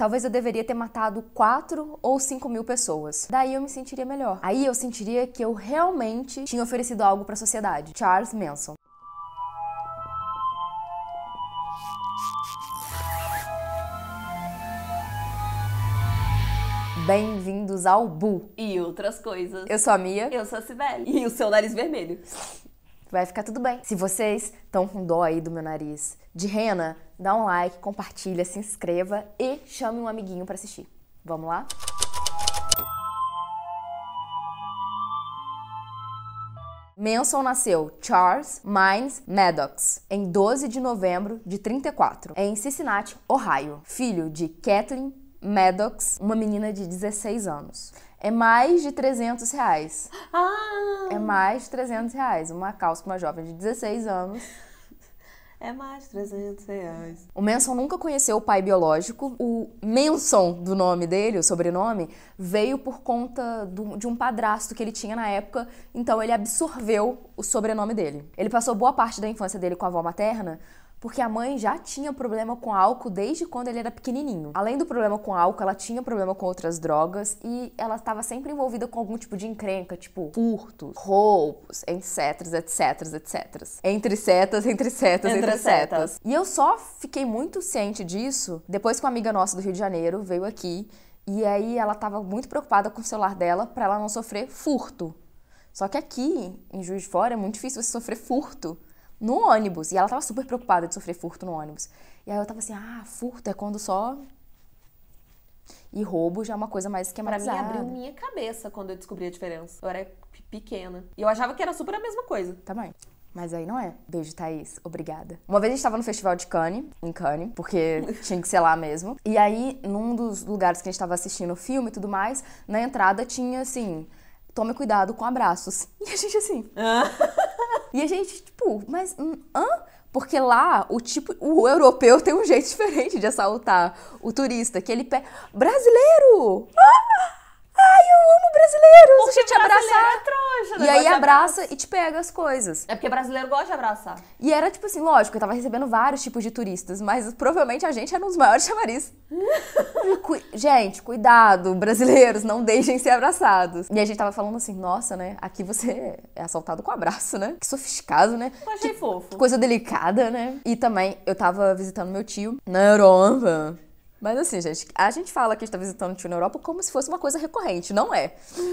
talvez eu deveria ter matado 4 ou 5 mil pessoas. Daí eu me sentiria melhor. Aí eu sentiria que eu realmente tinha oferecido algo para a sociedade. Charles Manson. Bem-vindos ao Bu. E outras coisas. Eu sou a Mia. Eu sou a Cibele. E o seu nariz vermelho. Vai ficar tudo bem. Se vocês estão com dó aí do meu nariz de rena, dá um like, compartilha, se inscreva e chame um amiguinho para assistir. Vamos lá? Manson nasceu Charles Mines Maddox em 12 de novembro de 34, em Cincinnati, Ohio, filho de Kathleen Maddox, uma menina de 16 anos. É mais de 300 reais. Ah! É mais de 300 reais. Uma calça para uma jovem de 16 anos. É mais de 300 reais. O Manson nunca conheceu o pai biológico. O Manson, do nome dele, o sobrenome, veio por conta do, de um padrasto que ele tinha na época. Então ele absorveu o sobrenome dele. Ele passou boa parte da infância dele com a avó materna, porque a mãe já tinha problema com álcool desde quando ele era pequenininho. Além do problema com álcool, ela tinha problema com outras drogas e ela estava sempre envolvida com algum tipo de encrenca, tipo furtos, roubos, etc, etc, etc. Entre setas, entre setas, entre, Entre setas. setas. E eu só fiquei muito ciente disso depois que uma amiga nossa do Rio de Janeiro veio aqui e aí ela estava muito preocupada com o celular dela para ela não sofrer furto. Só que aqui, em Juiz de Fora, é muito difícil você sofrer furto no ônibus. E ela tava super preocupada de sofrer furto no ônibus. E aí eu tava assim, ah, furto é quando só. E roubo já é uma coisa mais Pra mim, esquematizada. abriu minha cabeça quando eu descobri a diferença. Eu era pequena. E eu achava que era super a mesma coisa. Também. Mas aí não é. Beijo, Thaís. Obrigada. Uma vez a gente tava no festival de Cannes, em Cannes, porque tinha que ser lá mesmo. E aí, num dos lugares que a gente tava assistindo o filme e tudo mais, na entrada tinha assim: tome cuidado com abraços. E a gente assim. E a gente, tipo, mas hum, hã? Porque lá o tipo, o europeu tem um jeito diferente de assaltar o turista, que ele pega brasileiro. Ah! Ai, eu amo brasileiros. Porque te brasileiro abraçar. é trouxa, E aí abraça e te pega as coisas. É porque brasileiro gosta de abraçar. E era tipo assim, lógico, eu tava recebendo vários tipos de turistas, mas provavelmente a gente era um dos maiores chamariz. Cu- gente, cuidado, brasileiros, não deixem ser abraçados. E a gente tava falando assim, nossa, né? Aqui você é assaltado com abraço, né? Que sofisticado, né? Eu achei fofo. Coisa delicada, né? E também eu tava visitando meu tio na Europa. Mas assim, gente, a gente fala que a gente tá visitando o tio na Europa como se fosse uma coisa recorrente, não é?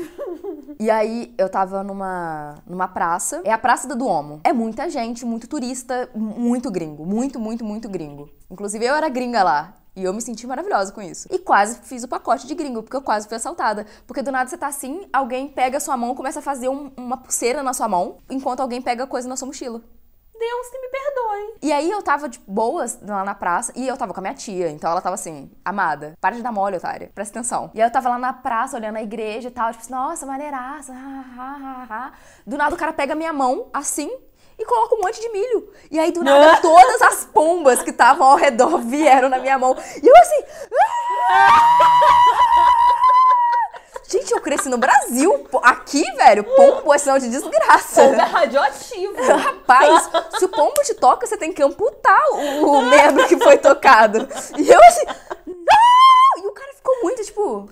E aí eu tava numa, numa praça, é a Praça do Duomo. É muita gente, muito turista, muito gringo, muito, muito, muito gringo. Inclusive eu era gringa lá. E eu me senti maravilhosa com isso. E quase fiz o pacote de gringo, porque eu quase fui assaltada. Porque do nada você tá assim, alguém pega a sua mão, começa a fazer um- uma pulseira na sua mão, enquanto alguém pega coisa na sua mochila. Deus que me perdoe. E aí eu tava de boas lá na praça e eu tava com a minha tia, então ela tava assim, amada, para de dar mole, otária, presta atenção. E aí eu tava lá na praça olhando a igreja e tal, tipo, assim, nossa, maneiraça, ha, ha, ha, ha. Do nada o cara pega minha mão, assim, e coloca um monte de milho. E aí do nada todas as pombas que estavam ao redor vieram na minha mão. E eu assim. Gente, eu cresci no Brasil. Aqui, velho, pombo é sinal de desgraça. Pombo é radioativo. Rapaz, se o pombo te toca, você tem que amputar o, o membro que foi tocado. E eu assim, não! E o cara ficou muito, tipo...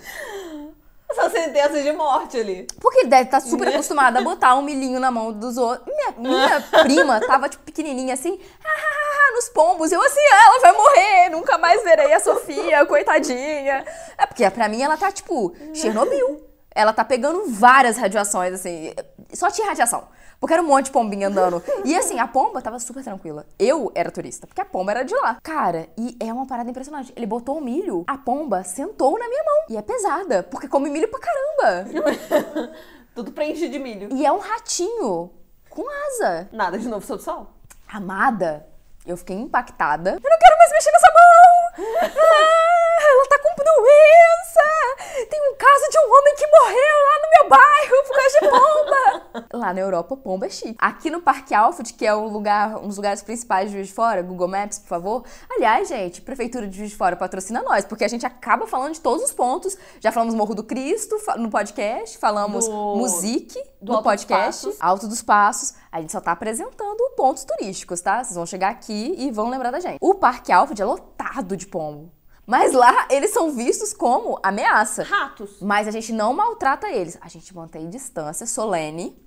Essa sentença de morte ali. Porque ele deve estar super acostumado a botar um milhinho na mão dos outros. Minha, minha prima tava, tipo, pequenininha assim, nos pombos. Eu assim, "Ah, ela vai morrer, nunca mais verei a Sofia, coitadinha. É porque pra mim ela tá, tipo, Chernobyl. Ela tá pegando várias radiações, assim. Só tinha radiação. Porque era um monte de pombinha andando. E assim, a pomba tava super tranquila. Eu era turista, porque a pomba era de lá. Cara, e é uma parada impressionante. Ele botou o milho, a pomba sentou na minha mão. E é pesada, porque come milho pra caramba. Tudo preenchido de milho. E é um ratinho com asa. Nada de novo sob o sol. Amada, eu fiquei impactada. Eu não quero mais mexer nessa mão! Ah, ela tá com doença! Tem um caso de um homem que morreu lá no meu bairro por causa de pomba! Lá na Europa, pomba é chique. Aqui no Parque Alfred, que é o lugar, um dos lugares principais de Juiz de Fora, Google Maps, por favor. Aliás, gente, Prefeitura de Juiz de Fora patrocina nós, porque a gente acaba falando de todos os pontos. Já falamos Morro do Cristo no podcast, falamos Do- Musique do no Alto dos podcast, Passos. Alto dos Passos. A gente só tá apresentando pontos turísticos, tá? Vocês vão chegar aqui e vão lembrar da gente. O Parque Alfred é lotado de pombo. Mas lá eles são vistos como ameaça. Ratos. Mas a gente não maltrata eles. A gente mantém distância solene.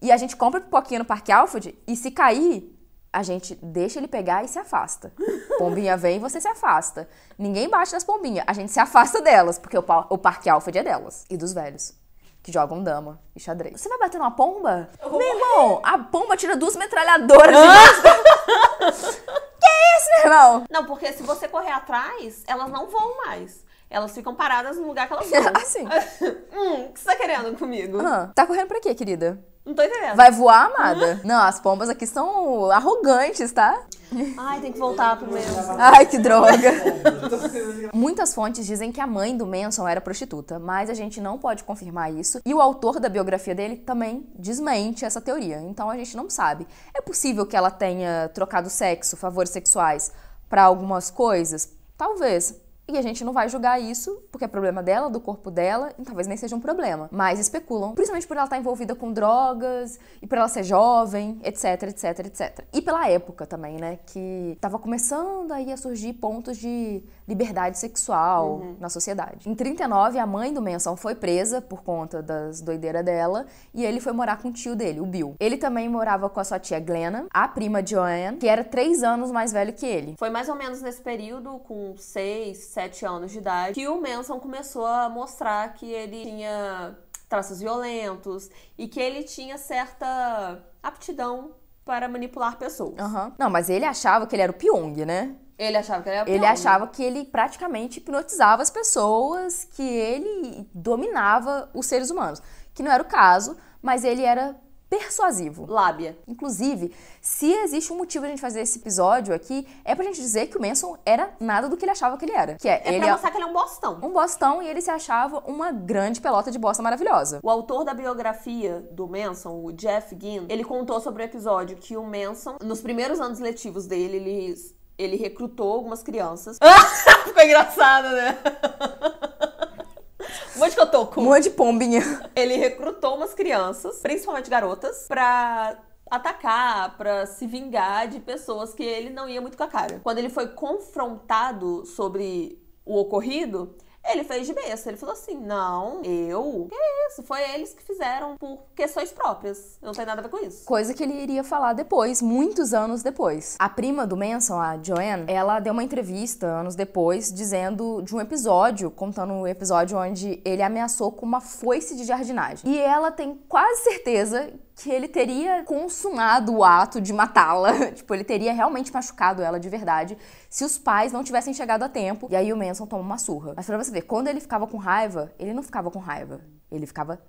E a gente compra pipoquinha no Parque Alfred. E se cair, a gente deixa ele pegar e se afasta. Pombinha vem e você se afasta. Ninguém bate nas pombinhas. A gente se afasta delas, porque o, o Parque Alfred é delas. E dos velhos. Que jogam dama e xadrez. Você vai bater numa pomba? Meu irmão, a pomba tira duas metralhadoras de que isso, meu irmão? Não, porque se você correr atrás, elas não voam mais. Elas ficam paradas no lugar que elas vão. Assim. hum, o que você tá querendo comigo? Ah, tá correndo pra quê, querida? Não tô entendendo. Vai voar, amada? Não, as pombas aqui são arrogantes, tá? Ai, tem que voltar pro mesmo. Ai, que droga. Muitas fontes dizem que a mãe do Manson era prostituta, mas a gente não pode confirmar isso. E o autor da biografia dele também desmente essa teoria. Então a gente não sabe. É possível que ela tenha trocado sexo, favores sexuais, pra algumas coisas? Talvez. E a gente não vai julgar isso, porque é problema dela, do corpo dela, e talvez nem seja um problema. Mas especulam, principalmente por ela estar envolvida com drogas, e por ela ser jovem, etc, etc, etc. E pela época também, né? Que tava começando aí a surgir pontos de liberdade sexual na sociedade. Em 39, a mãe do Manson foi presa por conta das doideiras dela, e ele foi morar com o tio dele, o Bill. Ele também morava com a sua tia Glenna, a prima Joanne, que era três anos mais velho que ele. Foi mais ou menos nesse período, com 6, 7 anos de idade, que o Manson começou a mostrar que ele tinha traços violentos e que ele tinha certa aptidão para manipular pessoas. Aham. Não, mas ele achava que ele era o Pyong, né? Ele achava que ele era Ele pior, né? achava que ele praticamente hipnotizava as pessoas, que ele dominava os seres humanos. Que não era o caso, mas ele era persuasivo. Lábia. Inclusive, se existe um motivo de a gente fazer esse episódio aqui, é pra gente dizer que o Manson era nada do que ele achava que ele era. Que é, É ele pra é mostrar que ele é um bostão. um bostão e ele se achava uma grande pelota de bosta maravilhosa. O autor da biografia do Manson, o Jeff Ginn, ele contou sobre o episódio que o Manson, nos primeiros anos letivos dele, ele, ele recrutou algumas crianças. Ficou engraçado, né? Onde que eu tô Um monte de pombinha. Ele recrutou umas crianças, principalmente garotas, pra atacar, pra se vingar de pessoas que ele não ia muito com a cara. Quando ele foi confrontado sobre o ocorrido, ele fez de besta. Ele falou assim: Não, eu? Que isso? Foi eles que fizeram por questões próprias. Não tenho nada a ver com isso. Coisa que ele iria falar depois, muitos anos depois. A prima do Manson, a Joanne, ela deu uma entrevista anos depois dizendo de um episódio, contando um episódio onde ele ameaçou com uma foice de jardinagem. E ela tem quase certeza que ele teria consumado o ato de matá-la. tipo, ele teria realmente machucado ela de verdade se os pais não tivessem chegado a tempo. E aí o Manson toma uma surra. Mas pra você ver, quando ele ficava com raiva, ele não ficava com raiva. Ele ficava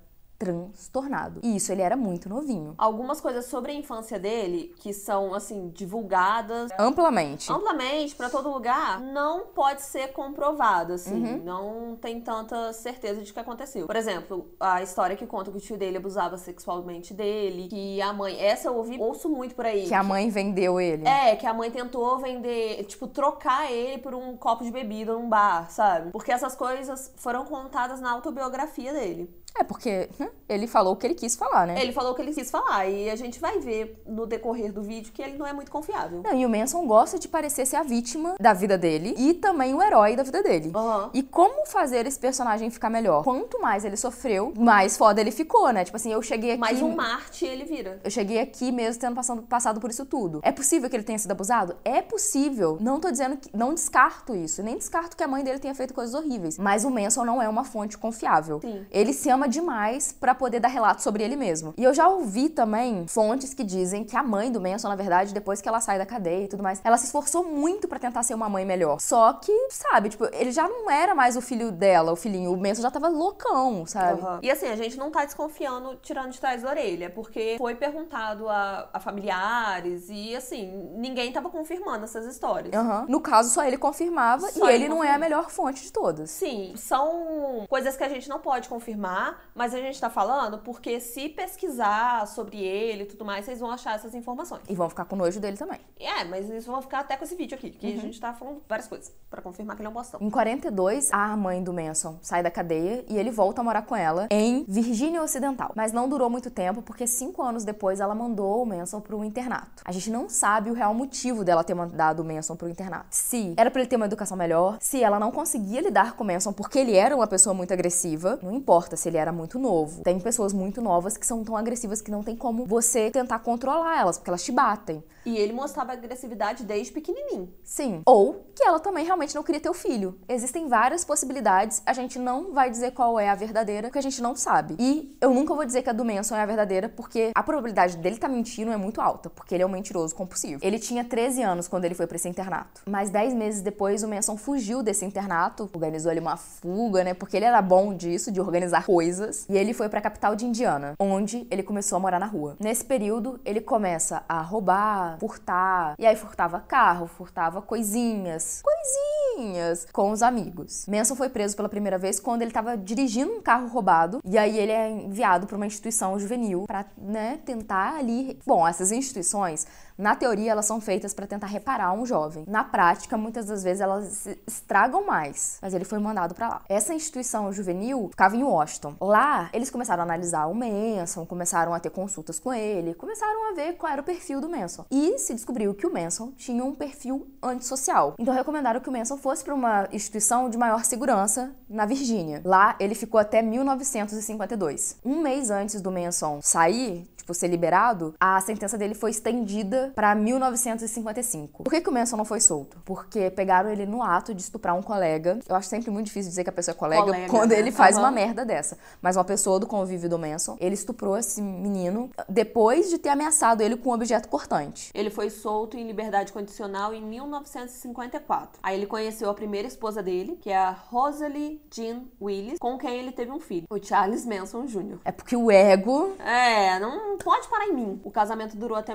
transtornado. E isso ele era muito novinho. Algumas coisas sobre a infância dele, que são, assim, divulgadas Amplamente. amplamente pra todo lugar, não pode ser comprovado, assim. Uhum. Não tem tanta certeza de que aconteceu. Por exemplo, a história que conta que o tio dele abusava sexualmente dele, que a mãe. Essa eu ouvi, ouço muito por aí. Que a mãe vendeu ele. É, que a mãe tentou vender, tipo, trocar ele por um copo de bebida num bar, sabe? Porque essas coisas foram contadas na autobiografia dele. É, porque hum, ele falou o que ele quis falar, né? Ele falou o que ele quis falar, e a gente vai ver no decorrer do vídeo que ele não é muito confiável. Não, e o Manson gosta de parecer ser a vítima da vida dele e também o herói da vida dele. Aham. E como fazer esse personagem ficar melhor? Quanto mais ele sofreu, mais foda ele ficou, né? Tipo assim, eu cheguei aqui. Mais um Marte ele vira. Eu cheguei aqui mesmo tendo passando, passado por isso tudo. É possível que ele tenha sido abusado? É possível. Não tô dizendo que. Não descarto isso. Nem descarto que a mãe dele tenha feito coisas horríveis. Mas o Manson não é uma fonte confiável. Sim. Ele se ama demais pra poder dar relato sobre ele mesmo. E eu já ouvi também fontes que dizem que a mãe do Manson, na verdade, depois que ela sai da cadeia e tudo mais, ela se esforçou muito pra tentar ser uma mãe melhor. Só que, sabe, tipo, ele já não era mais o filho dela, o filhinho. O Manson já tava loucão, sabe? Aham. E assim, a gente não tá desconfiando, tirando de trás da orelha, porque foi perguntado a, a familiares e assim, ninguém tava confirmando essas histórias. Aham. No caso, só ele confirmava Só e ele ele não é a melhor fonte de todas. Sim, são coisas que a gente não pode confirmar, mas a gente tá falando porque se pesquisar sobre ele e tudo mais, vocês vão achar essas informações. E vão ficar com nojo dele também. É, mas eles vão ficar até com esse vídeo aqui, que a gente tá falando várias coisas pra confirmar que ele é um bostão. Em 42, a mãe do Manson sai da cadeia e ele volta a morar com ela em Virgínia Ocidental. Mas não durou muito tempo, porque cinco anos depois ela mandou o Manson pro internato. A gente não sabe o real motivo dela ter mandado o Manson pro internato. Se era pra ele ter uma educação melhor, se ela não conseguia lidar com o Manson porque ele era uma pessoa muito agressiva, não importa se ele era muito novo. Tem pessoas muito novas que são tão agressivas que não tem como você tentar controlar elas, porque elas te batem. E ele mostrava agressividade desde pequenininho. Sim. Ou que ela também realmente não queria ter o filho. Existem várias possibilidades, a gente não vai dizer qual é a verdadeira, porque a gente não sabe. E eu nunca vou dizer que a do Manson é a verdadeira, porque a probabilidade dele estar tá mentindo é muito alta, porque ele é um mentiroso compulsivo. Ele tinha 13 anos quando ele foi para esse internato. Mas 10 meses depois, o Manson fugiu desse internato, organizou ali uma fuga, né? Porque ele era bom disso, de organizar coisas. E ele foi para a capital de Indiana, onde ele começou a morar na rua. Nesse período, ele começa a roubar, furtar. E aí furtava carro, furtava coisinhas. Coisinhas com os amigos. Manson foi preso pela primeira vez quando ele estava dirigindo um carro roubado. E aí ele é enviado para uma instituição juvenil para, né, tentar ali. Bom, essas instituições na teoria, elas são feitas para tentar reparar um jovem. Na prática, muitas das vezes elas estragam mais. Mas ele foi mandado para lá. Essa instituição juvenil ficava em Washington. Lá, eles começaram a analisar o Manson, começaram a ter consultas com ele, começaram a ver qual era o perfil do Manson. E se descobriu que o Manson tinha um perfil antissocial. Então recomendaram que o Manson fosse para uma instituição de maior segurança na Virgínia. Lá, ele ficou até 1952. Um mês antes do Manson sair, tipo, ser liberado, a sentença dele foi estendida para 1955. Por que, que o Manson não foi solto? Porque pegaram ele no ato de estuprar um colega. Eu acho sempre muito difícil dizer que a pessoa é colega, colega quando né? ele faz uhum. uma merda dessa. Mas uma pessoa do convívio do Manson, ele estuprou esse menino depois de ter ameaçado ele com um objeto cortante. Ele foi solto em liberdade condicional em 1954. Aí ele conheceu a primeira esposa dele, que é a Rosalie Jean Willis, com quem ele teve um filho, o Charles Manson Jr. É porque o ego. É, não pode parar em mim. O casamento durou até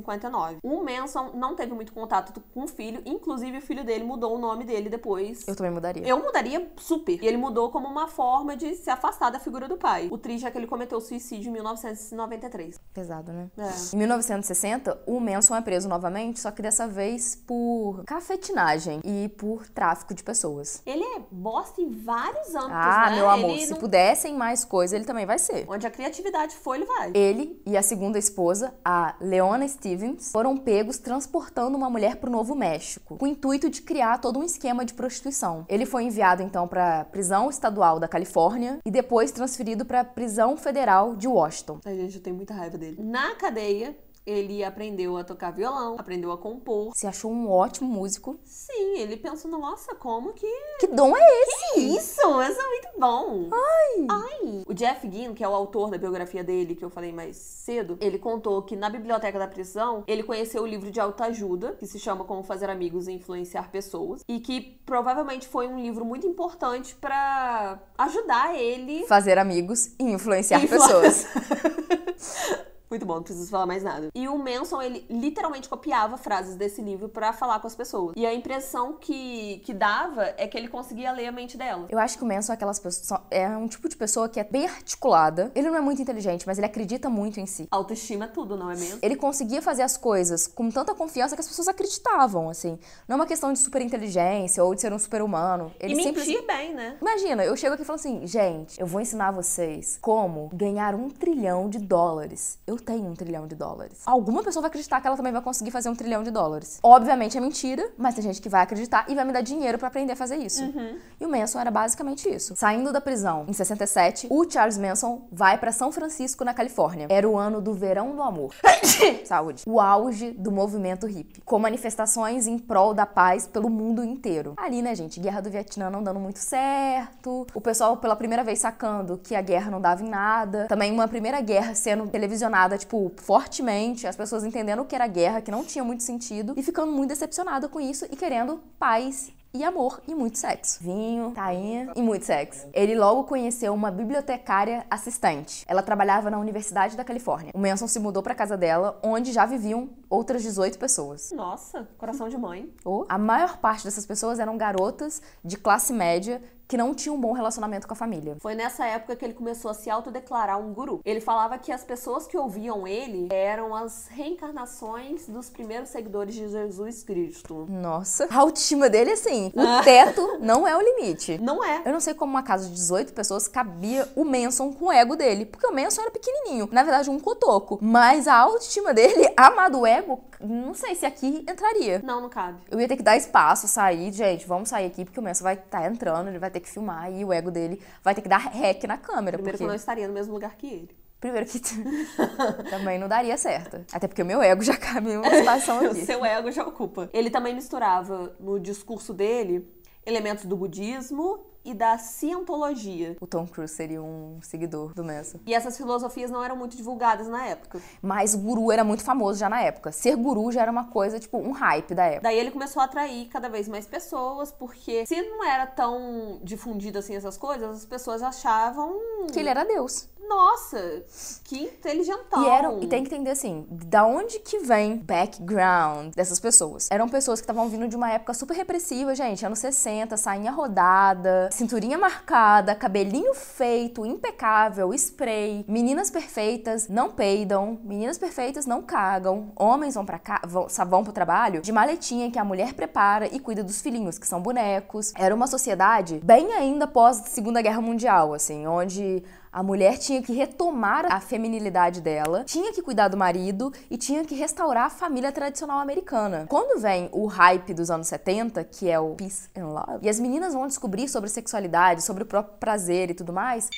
1959. O Manson não teve muito contato com o filho, inclusive o filho dele mudou o nome dele depois. Eu também mudaria. Eu mudaria super. E ele mudou como uma forma de se afastar da figura do pai. O triste é que ele cometeu suicídio em 1993. Pesado, né? É. Em 1960, o Manson é preso novamente, só que dessa vez por cafetinagem e por tráfico de pessoas. Ele é bosta em vários âmbitos, ah, né? meu amor, ele se não... pudessem mais coisa, ele também vai ser. Onde a criatividade foi, ele vai. Ele ele e a segunda esposa, a Leona Stevens, foram pegos transportando uma mulher para o Novo México, com o intuito de criar todo um esquema de prostituição. Ele foi enviado então para a prisão estadual da Califórnia e depois transferido para a prisão federal de Washington. A gente tem muita raiva dele. Na cadeia, ele aprendeu a tocar violão, aprendeu a compor. Se achou um ótimo músico. Sim, ele pensou, nossa, como que. Que dom é esse? Que isso? Isso é muito bom. Ai. Ai. O Jeff Ginn, que é o autor da biografia dele, que eu falei mais cedo, ele contou que na biblioteca da prisão ele conheceu o livro de autoajuda, que se chama Como Fazer Amigos e Influenciar Pessoas, e que provavelmente foi um livro muito importante para ajudar ele. Fazer amigos e influenciar Influ... pessoas. Muito bom, não preciso falar mais nada. E o Manson, ele literalmente copiava frases desse livro para falar com as pessoas. E a impressão que, que dava é que ele conseguia ler a mente dela. Eu acho que o Manson é aquelas pessoas. É um tipo de pessoa que é bem articulada. Ele não é muito inteligente, mas ele acredita muito em si. Autoestima é tudo, não é mesmo? Ele conseguia fazer as coisas com tanta confiança que as pessoas acreditavam, assim. Não é uma questão de super inteligência ou de ser um super humano. Ele e mentir simples... bem, né? Imagina, eu chego aqui e falo assim, gente, eu vou ensinar vocês como ganhar um trilhão de dólares. Eu tem um trilhão de dólares. Alguma pessoa vai acreditar que ela também vai conseguir fazer um trilhão de dólares. Obviamente é mentira, mas tem gente que vai acreditar e vai me dar dinheiro para aprender a fazer isso. Uhum. E o Manson era basicamente isso. Saindo da prisão em 67, o Charles Manson vai para São Francisco, na Califórnia. Era o ano do verão do amor. Saúde. O auge do movimento hippie, com manifestações em prol da paz pelo mundo inteiro. Ali, né, gente, guerra do Vietnã não dando muito certo, o pessoal pela primeira vez sacando que a guerra não dava em nada. Também uma primeira guerra sendo televisionada tipo, fortemente, as pessoas entendendo o que era guerra, que não tinha muito sentido, e ficando muito decepcionada com isso e querendo paz e amor e muito sexo. Vinho, tainha e muito sexo. Ele logo conheceu uma bibliotecária assistente. Ela trabalhava na Universidade da Califórnia. O Manson se mudou para casa dela, onde já viviam outras 18 pessoas. Nossa, coração de mãe. Oh. A maior parte dessas pessoas eram garotas de classe média que não tinha um bom relacionamento com a família. Foi nessa época que ele começou a se autodeclarar um guru. Ele falava que as pessoas que ouviam ele eram as reencarnações dos primeiros seguidores de Jesus Cristo. Nossa, a autoestima dele, assim, o teto não é o limite. Não é. Eu não sei como uma casa de 18 pessoas cabia o Manson com o ego dele, porque o Manson era pequenininho, na verdade um cotoco. Mas a autoestima dele, amado ego, não sei se aqui entraria. Não, não cabe. Eu ia ter que dar espaço, sair, gente, vamos sair aqui, porque o Manson vai estar tá entrando, ele vai ter que filmar e o ego dele vai ter que dar rec na câmera. Primeiro porque... que eu não estaria no mesmo lugar que ele. Primeiro que também não daria certo. Até porque o meu ego já cabe em uma situação aqui. o seu ego já ocupa. Ele também misturava no discurso dele elementos do budismo e da cientologia. O Tom Cruise seria um seguidor do Manson. E essas filosofias não eram muito divulgadas na época. Mas o guru era muito famoso já na época. Ser guru já era uma coisa, tipo, um hype da época. Daí ele começou a atrair cada vez mais pessoas, porque se não era tão difundido assim essas coisas, as pessoas achavam que ele era Deus nossa, que inteligentão. E, eram, e tem que entender assim, da onde que vem background dessas pessoas? Eram pessoas que estavam vindo de uma época super repressiva, gente, anos 60, sainha rodada, cinturinha marcada, cabelinho feito, impecável, spray, meninas perfeitas não peidam, meninas perfeitas não cagam, homens vão para vão, vão pro trabalho de maletinha que a mulher prepara e cuida dos filhinhos, que são bonecos. Era uma sociedade bem ainda pós Segunda Guerra Mundial, assim, onde a mulher tinha que retomar a feminilidade dela, tinha que cuidar do marido e tinha que restaurar a família tradicional americana. Quando vem o hype dos anos 70, que é o Peace and Love, e as meninas vão descobrir sobre sexualidade, sobre o próprio prazer e tudo mais,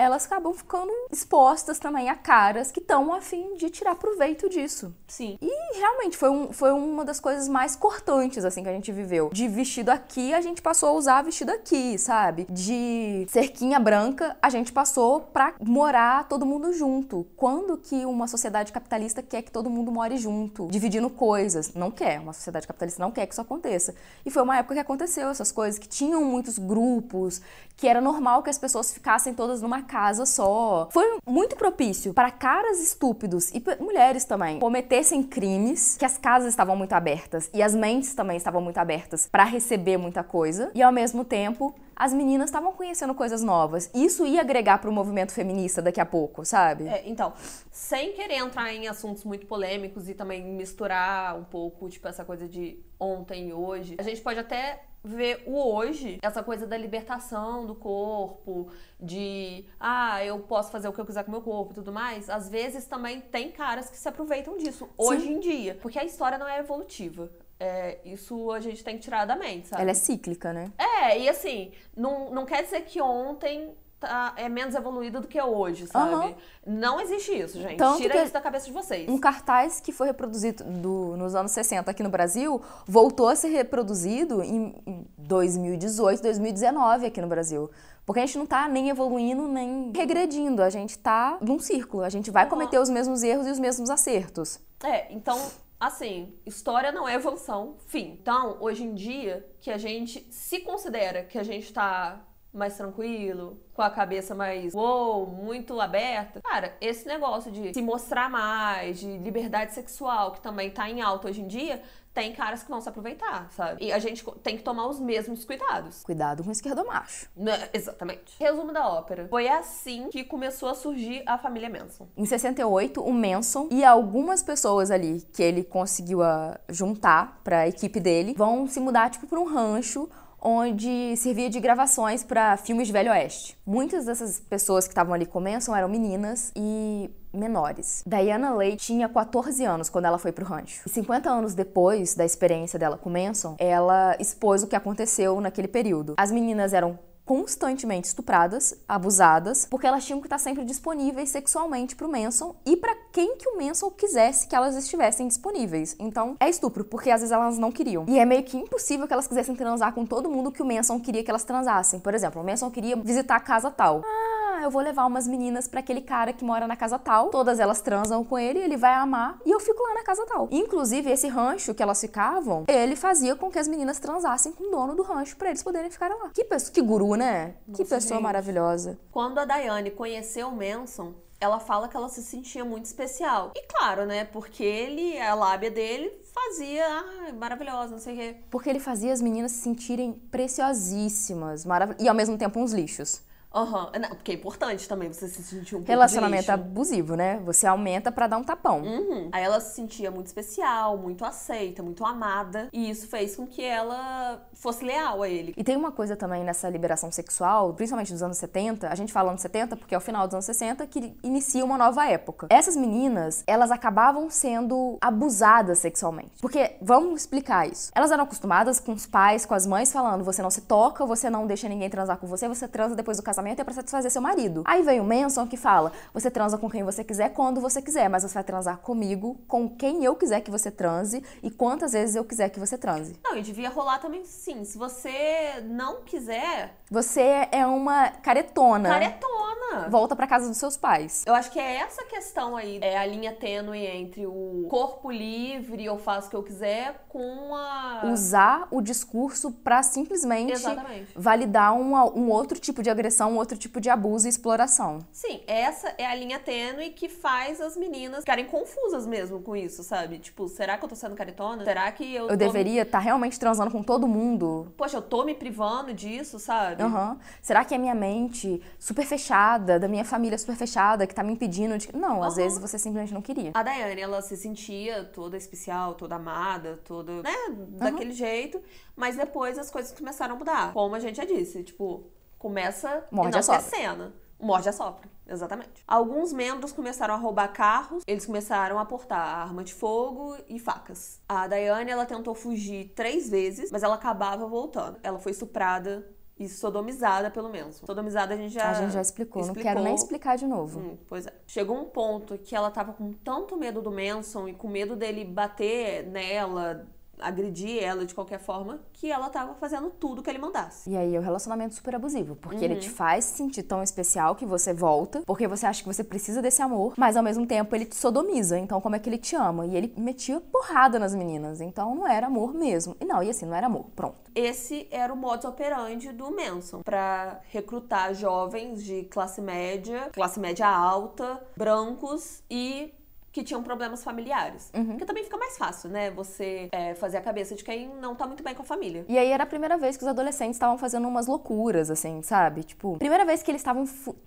elas acabam ficando expostas também a caras que estão a fim de tirar proveito disso. Sim. E realmente foi, um, foi uma das coisas mais cortantes, assim, que a gente viveu. De vestido aqui, a gente passou a usar vestido aqui, sabe? De cerquinha branca, a gente passou pra morar todo mundo junto. Quando que uma sociedade capitalista quer que todo mundo more junto, dividindo coisas? Não quer. Uma sociedade capitalista não quer que isso aconteça. E foi uma época que aconteceu essas coisas, que tinham muitos grupos, que era normal que as pessoas ficassem todas numa casa só. Foi muito propício para caras estúpidos e mulheres também cometessem crimes, que as casas estavam muito abertas e as mentes também estavam muito abertas para receber muita coisa e ao mesmo tempo as meninas estavam conhecendo coisas novas. Isso ia agregar para o movimento feminista daqui a pouco, sabe? É, então, sem querer entrar em assuntos muito polêmicos e também misturar um pouco, tipo, essa coisa de ontem e hoje, a gente pode até ver o hoje, essa coisa da libertação do corpo, de ah, eu posso fazer o que eu quiser com o meu corpo e tudo mais, às vezes também tem caras que se aproveitam disso hoje Sim. em dia, porque a história não é evolutiva. É, isso a gente tem que tirar da mente, sabe? Ela é cíclica, né? É, e assim, não, não quer dizer que ontem tá, é menos evoluído do que hoje, sabe? Uhum. Não existe isso, gente. Tanto Tira isso da cabeça de vocês. Um cartaz que foi reproduzido do, nos anos 60 aqui no Brasil voltou a ser reproduzido em, em 2018, 2019 aqui no Brasil. Porque a gente não tá nem evoluindo, nem regredindo. A gente tá num círculo. A gente vai uhum. cometer os mesmos erros e os mesmos acertos. É, então assim, história não é evolução, fim. Então, hoje em dia, que a gente se considera que a gente tá mais tranquilo, com a cabeça mais uou, muito aberta. Cara, esse negócio de se mostrar mais, de liberdade sexual, que também tá em alta hoje em dia, tem caras que vão se aproveitar, sabe? E a gente tem que tomar os mesmos cuidados. Cuidado com o esquerdomacho. Né, exatamente. Resumo da ópera. Foi assim que começou a surgir a família Manson. Em 68, o Manson e algumas pessoas ali que ele conseguiu juntar para a equipe dele vão se mudar tipo para um rancho onde servia de gravações para filmes de Velho Oeste. Muitas dessas pessoas que estavam ali com Manson eram meninas e menores. Diana Leigh tinha 14 anos quando ela foi pro rancho. E 50 anos depois da experiência dela com Manson, ela expôs o que aconteceu naquele período. As meninas eram constantemente estupradas, abusadas, porque elas tinham que estar sempre disponíveis sexualmente para o Manson e para quem que o Manson quisesse que elas estivessem disponíveis. Então, é estupro, porque às vezes elas não queriam. E é meio que impossível que elas quisessem transar com todo mundo que o Manson queria que elas transassem. Por exemplo, o Manson queria visitar a casa tal. Ah, ah, eu vou levar umas meninas para aquele cara que mora na casa tal, todas elas transam com ele, ele vai amar e eu fico lá na casa tal. Inclusive, esse rancho que elas ficavam, ele fazia com que as meninas transassem com o dono do rancho para eles poderem ficar lá. Que pessoa, que guru, né? Nossa, que pessoa gente. maravilhosa. Quando a Daiane conheceu o Manson, ela fala que ela se sentia muito especial. E claro, né? Porque ele, a lábia dele fazia, ai, maravilhosa, não sei o quê. Porque ele fazia as meninas se sentirem preciosíssimas, e ao mesmo tempo uns lixos. Aham, Não, porque é importante também você se sentir um Relacionamento abusivo, né? Você aumenta pra dar um tapão. Uhum. Aí ela se sentia muito especial, muito aceita, muito amada. E isso fez com que ela fosse leal a ele. E tem uma coisa também nessa liberação sexual, principalmente dos anos 70, a gente fala anos 70 porque é o final dos anos 60 que inicia uma nova época. Essas meninas, elas acabavam sendo abusadas sexualmente. Porque, vamos explicar isso. Elas eram acostumadas com os pais, com as mães falando, você não se toca, você não deixa ninguém transar com você, você transa depois do casamento é pra satisfazer seu marido. Aí vem o Manson que fala, você transa com quem você quiser, quando você quiser, mas você vai transar comigo, com quem eu quiser que você transe e quantas vezes eu quiser que você transe. Não, e devia rolar também sim. Se você não quiser, Você é uma caretona. caretona. Volta pra casa dos seus pais. Eu acho que é essa questão aí, é a linha tênue entre o corpo livre, eu faço o que eu quiser, com a. Usar o discurso pra simplesmente Exatamente. validar uma- um outro tipo de agressão, um outro tipo de abuso e exploração. Sim, essa é a linha tênue que faz as meninas ficarem confusas mesmo com isso, sabe? Tipo, será que eu tô sendo caretona? Será que eu, Eu tô... deveria estar realmente transando com todo mundo? Poxa, eu tô me privando disso, sabe? Aham. Será que é minha mente super fechada, da minha família super fechada, que tá me impedindo de. Não, às Aham. vezes você simplesmente não queria. A Daiane, ela se sentia toda especial, toda amada, toda, né, daquele jeito, mas depois as coisas começaram a mudar. Como a gente já disse, tipo, começa Morde a sopra. enaltecendo. Morde a sopra, exatamente. Alguns membros começaram a roubar carros, eles começaram a portar arma de fogo e facas. A Daiane, ela tentou fugir três vezes, mas ela acabava voltando. Ela foi estuprada e sodomizada pelo Manson. Sodomizada a gente já A gente já explicou, não quero nem explicar de novo. Hum, pois é. Chegou um ponto que ela tava com tanto medo do Manson e com medo dele bater nela, agredir ela de qualquer forma, que ela tava fazendo tudo que ele mandasse. E aí é o relacionamento super abusivo, porque ele Uhum. te faz se sentir tão especial que você volta, porque você acha que você precisa desse amor, mas ao mesmo tempo ele te sodomiza. Então, como é que ele te ama? E ele metia porrada nas meninas. Então, não era amor mesmo. E não, e assim, não era amor. Pronto. Esse era o modus operandi do Manson, pra recrutar jovens de classe média, classe média alta, brancos e que tinham problemas familiares. Porque também fica mais fácil, né? Você é, fazer a cabeça de quem não tá muito bem com a família. E aí era a primeira vez que os adolescentes estavam fazendo umas loucuras, assim, sabe? Tipo, primeira vez que eles estavam.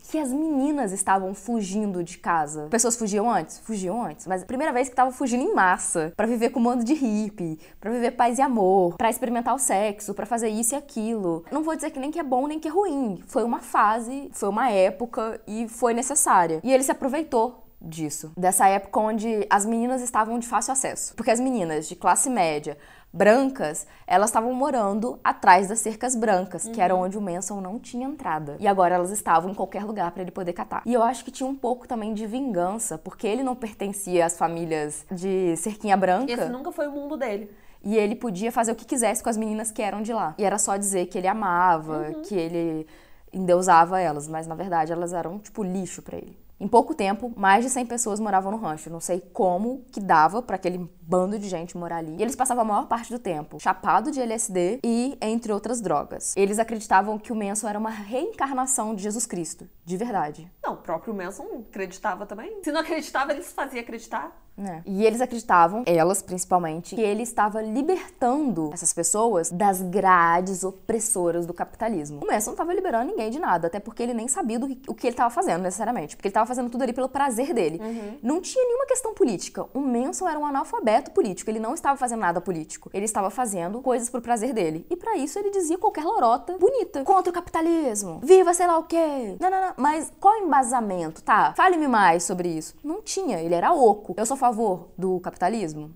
que as meninas estavam fugindo de casa. Pessoas fugiam antes? Fugiam antes. Mas a primeira vez que estavam fugindo em massa. Pra viver com um bando de hippie. Pra viver paz e amor. Pra experimentar o sexo. Pra fazer isso e aquilo. Não vou dizer que nem que é bom nem que é ruim. Foi uma fase, foi uma época e foi necessária. E ele se aproveitou disso. Dessa época onde as meninas estavam de fácil acesso. Porque as meninas de classe média, brancas, elas estavam morando atrás das cercas brancas, que era onde o Manson não tinha entrada. E agora elas estavam em qualquer lugar para ele poder catar. E eu acho que tinha um pouco também de vingança, porque ele não pertencia às famílias de cerquinha branca. Esse nunca foi o mundo dele. E ele podia fazer o que quisesse com as meninas que eram de lá. E era só dizer que ele amava, Uhum. que ele endeusava elas, mas na verdade elas eram tipo lixo pra ele. Em pouco tempo, mais de 100 pessoas moravam no rancho. Não sei como que dava pra aquele bando de gente morar ali. E eles passavam a maior parte do tempo chapado de LSD e entre outras drogas. Eles acreditavam que o Manson era uma reencarnação de Jesus Cristo, de verdade. Não, o próprio Manson acreditava também. Se não acreditava, ele se fazia acreditar. Né? E eles acreditavam, elas principalmente, que ele estava libertando essas pessoas das grades opressoras do capitalismo. O Manson não estava liberando ninguém de nada, até porque ele nem sabia do que, o que ele estava fazendo necessariamente, porque ele estava fazendo tudo ali pelo prazer dele. Não tinha nenhuma questão política. O Manson era um analfabeto político, ele não estava fazendo nada político. Ele estava fazendo coisas pro prazer dele. E para isso ele dizia qualquer lorota bonita. Contra o capitalismo. Viva sei lá o quê. Não, não, não. Mas qual é o embasamento, tá? Fale-me mais sobre isso. Não tinha, ele era oco. Eu a favor do capitalismo?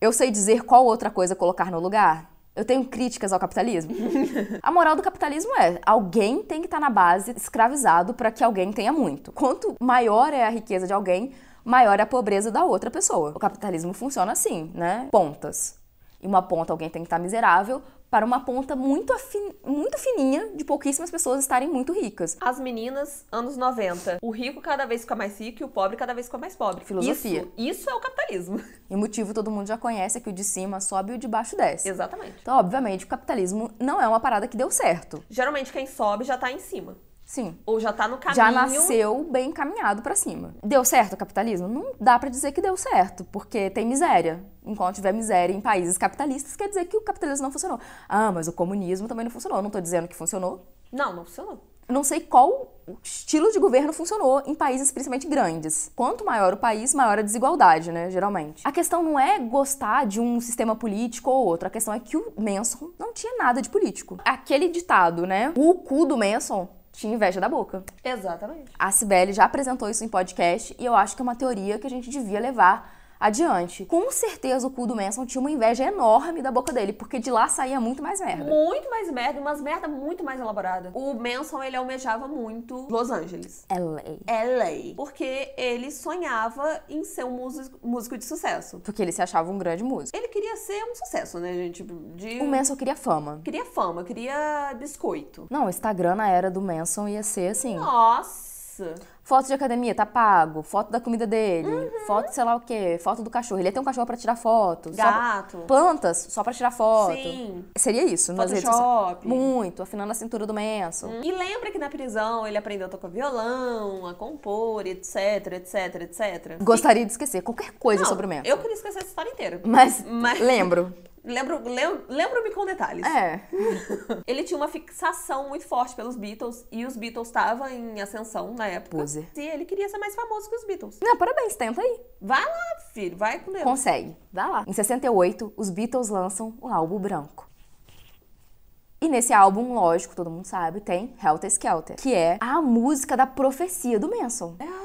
Eu sei dizer qual outra coisa colocar no lugar? Eu tenho críticas ao capitalismo? a moral do capitalismo é: alguém tem que estar na base escravizado para que alguém tenha muito. Quanto maior é a riqueza de alguém, maior é a pobreza da outra pessoa. O capitalismo funciona assim, né? Pontas. E uma ponta alguém tem que estar miserável para uma ponta muito, afin- muito fininha de pouquíssimas pessoas estarem muito ricas. As meninas, anos 90. O rico cada vez fica mais rico e o pobre cada vez fica mais pobre. Filosofia. Isso, isso é o capitalismo. E o motivo todo mundo já conhece é que o de cima sobe e o de baixo desce. Exatamente. Então, obviamente, o capitalismo não é uma parada que deu certo. Geralmente quem sobe já tá em cima. Sim. Ou já tá no caminho. Já nasceu bem encaminhado pra cima. Deu certo o capitalismo? Não dá pra dizer que deu certo, porque tem miséria. Enquanto tiver miséria em países capitalistas, quer dizer que o capitalismo não funcionou. Ah, mas o comunismo também não funcionou. Não tô dizendo que funcionou. Não, não funcionou. Não sei qual estilo de governo funcionou em países principalmente grandes. Quanto maior o país, maior a desigualdade, né, geralmente. A questão não é gostar de um sistema político ou outro, a questão é que o Manson não tinha nada de político. Aquele ditado, né, o cu do Manson tinha inveja da boca. Exatamente. A Cibele já apresentou isso em podcast e eu acho que é uma teoria que a gente devia levar adiante. Com certeza o cu do Manson tinha uma inveja enorme da boca dele, porque de lá saía muito mais merda. Muito mais merda, umas merda muito mais elaborada. O Manson, ele almejava muito Los Angeles. LA. LA. Porque ele sonhava em ser um músico, músico de sucesso. Porque ele se achava um grande músico. Ele queria ser um sucesso, né, gente? De... O Manson queria fama. Queria fama, queria biscoito. Não, o Instagram na era do Manson ia ser assim. Nossa! Foto de academia, tá pago. Foto da comida dele. Foto, sei lá o quê. Foto do cachorro. Ele ia ter um cachorro pra tirar foto. só- Gato. plantas, só pra tirar foto. Sim. Seria isso. Photoshop. Muito, afinando a cintura do Manson. E lembra que na prisão ele aprendeu a tocar violão, a compor, etc, etc, etc. Gostaria de esquecer qualquer coisa Não, sobre o Manson. Eu queria esquecer essa história inteira. Mas, Mas- lembro. Lembro, lem- lembro-me com detalhes. É. Ele tinha uma fixação muito forte pelos Beatles e os Beatles estavam em ascensão na época. Poser. E ele queria ser mais famoso que os Beatles. Não, parabéns, tenta aí. Vai lá, filho, vai com Deus. Consegue. Vai lá. Em 68, os Beatles lançam o álbum branco. E nesse álbum, lógico, todo mundo sabe, tem Helter Skelter, que é a música da profecia do Manson. Helter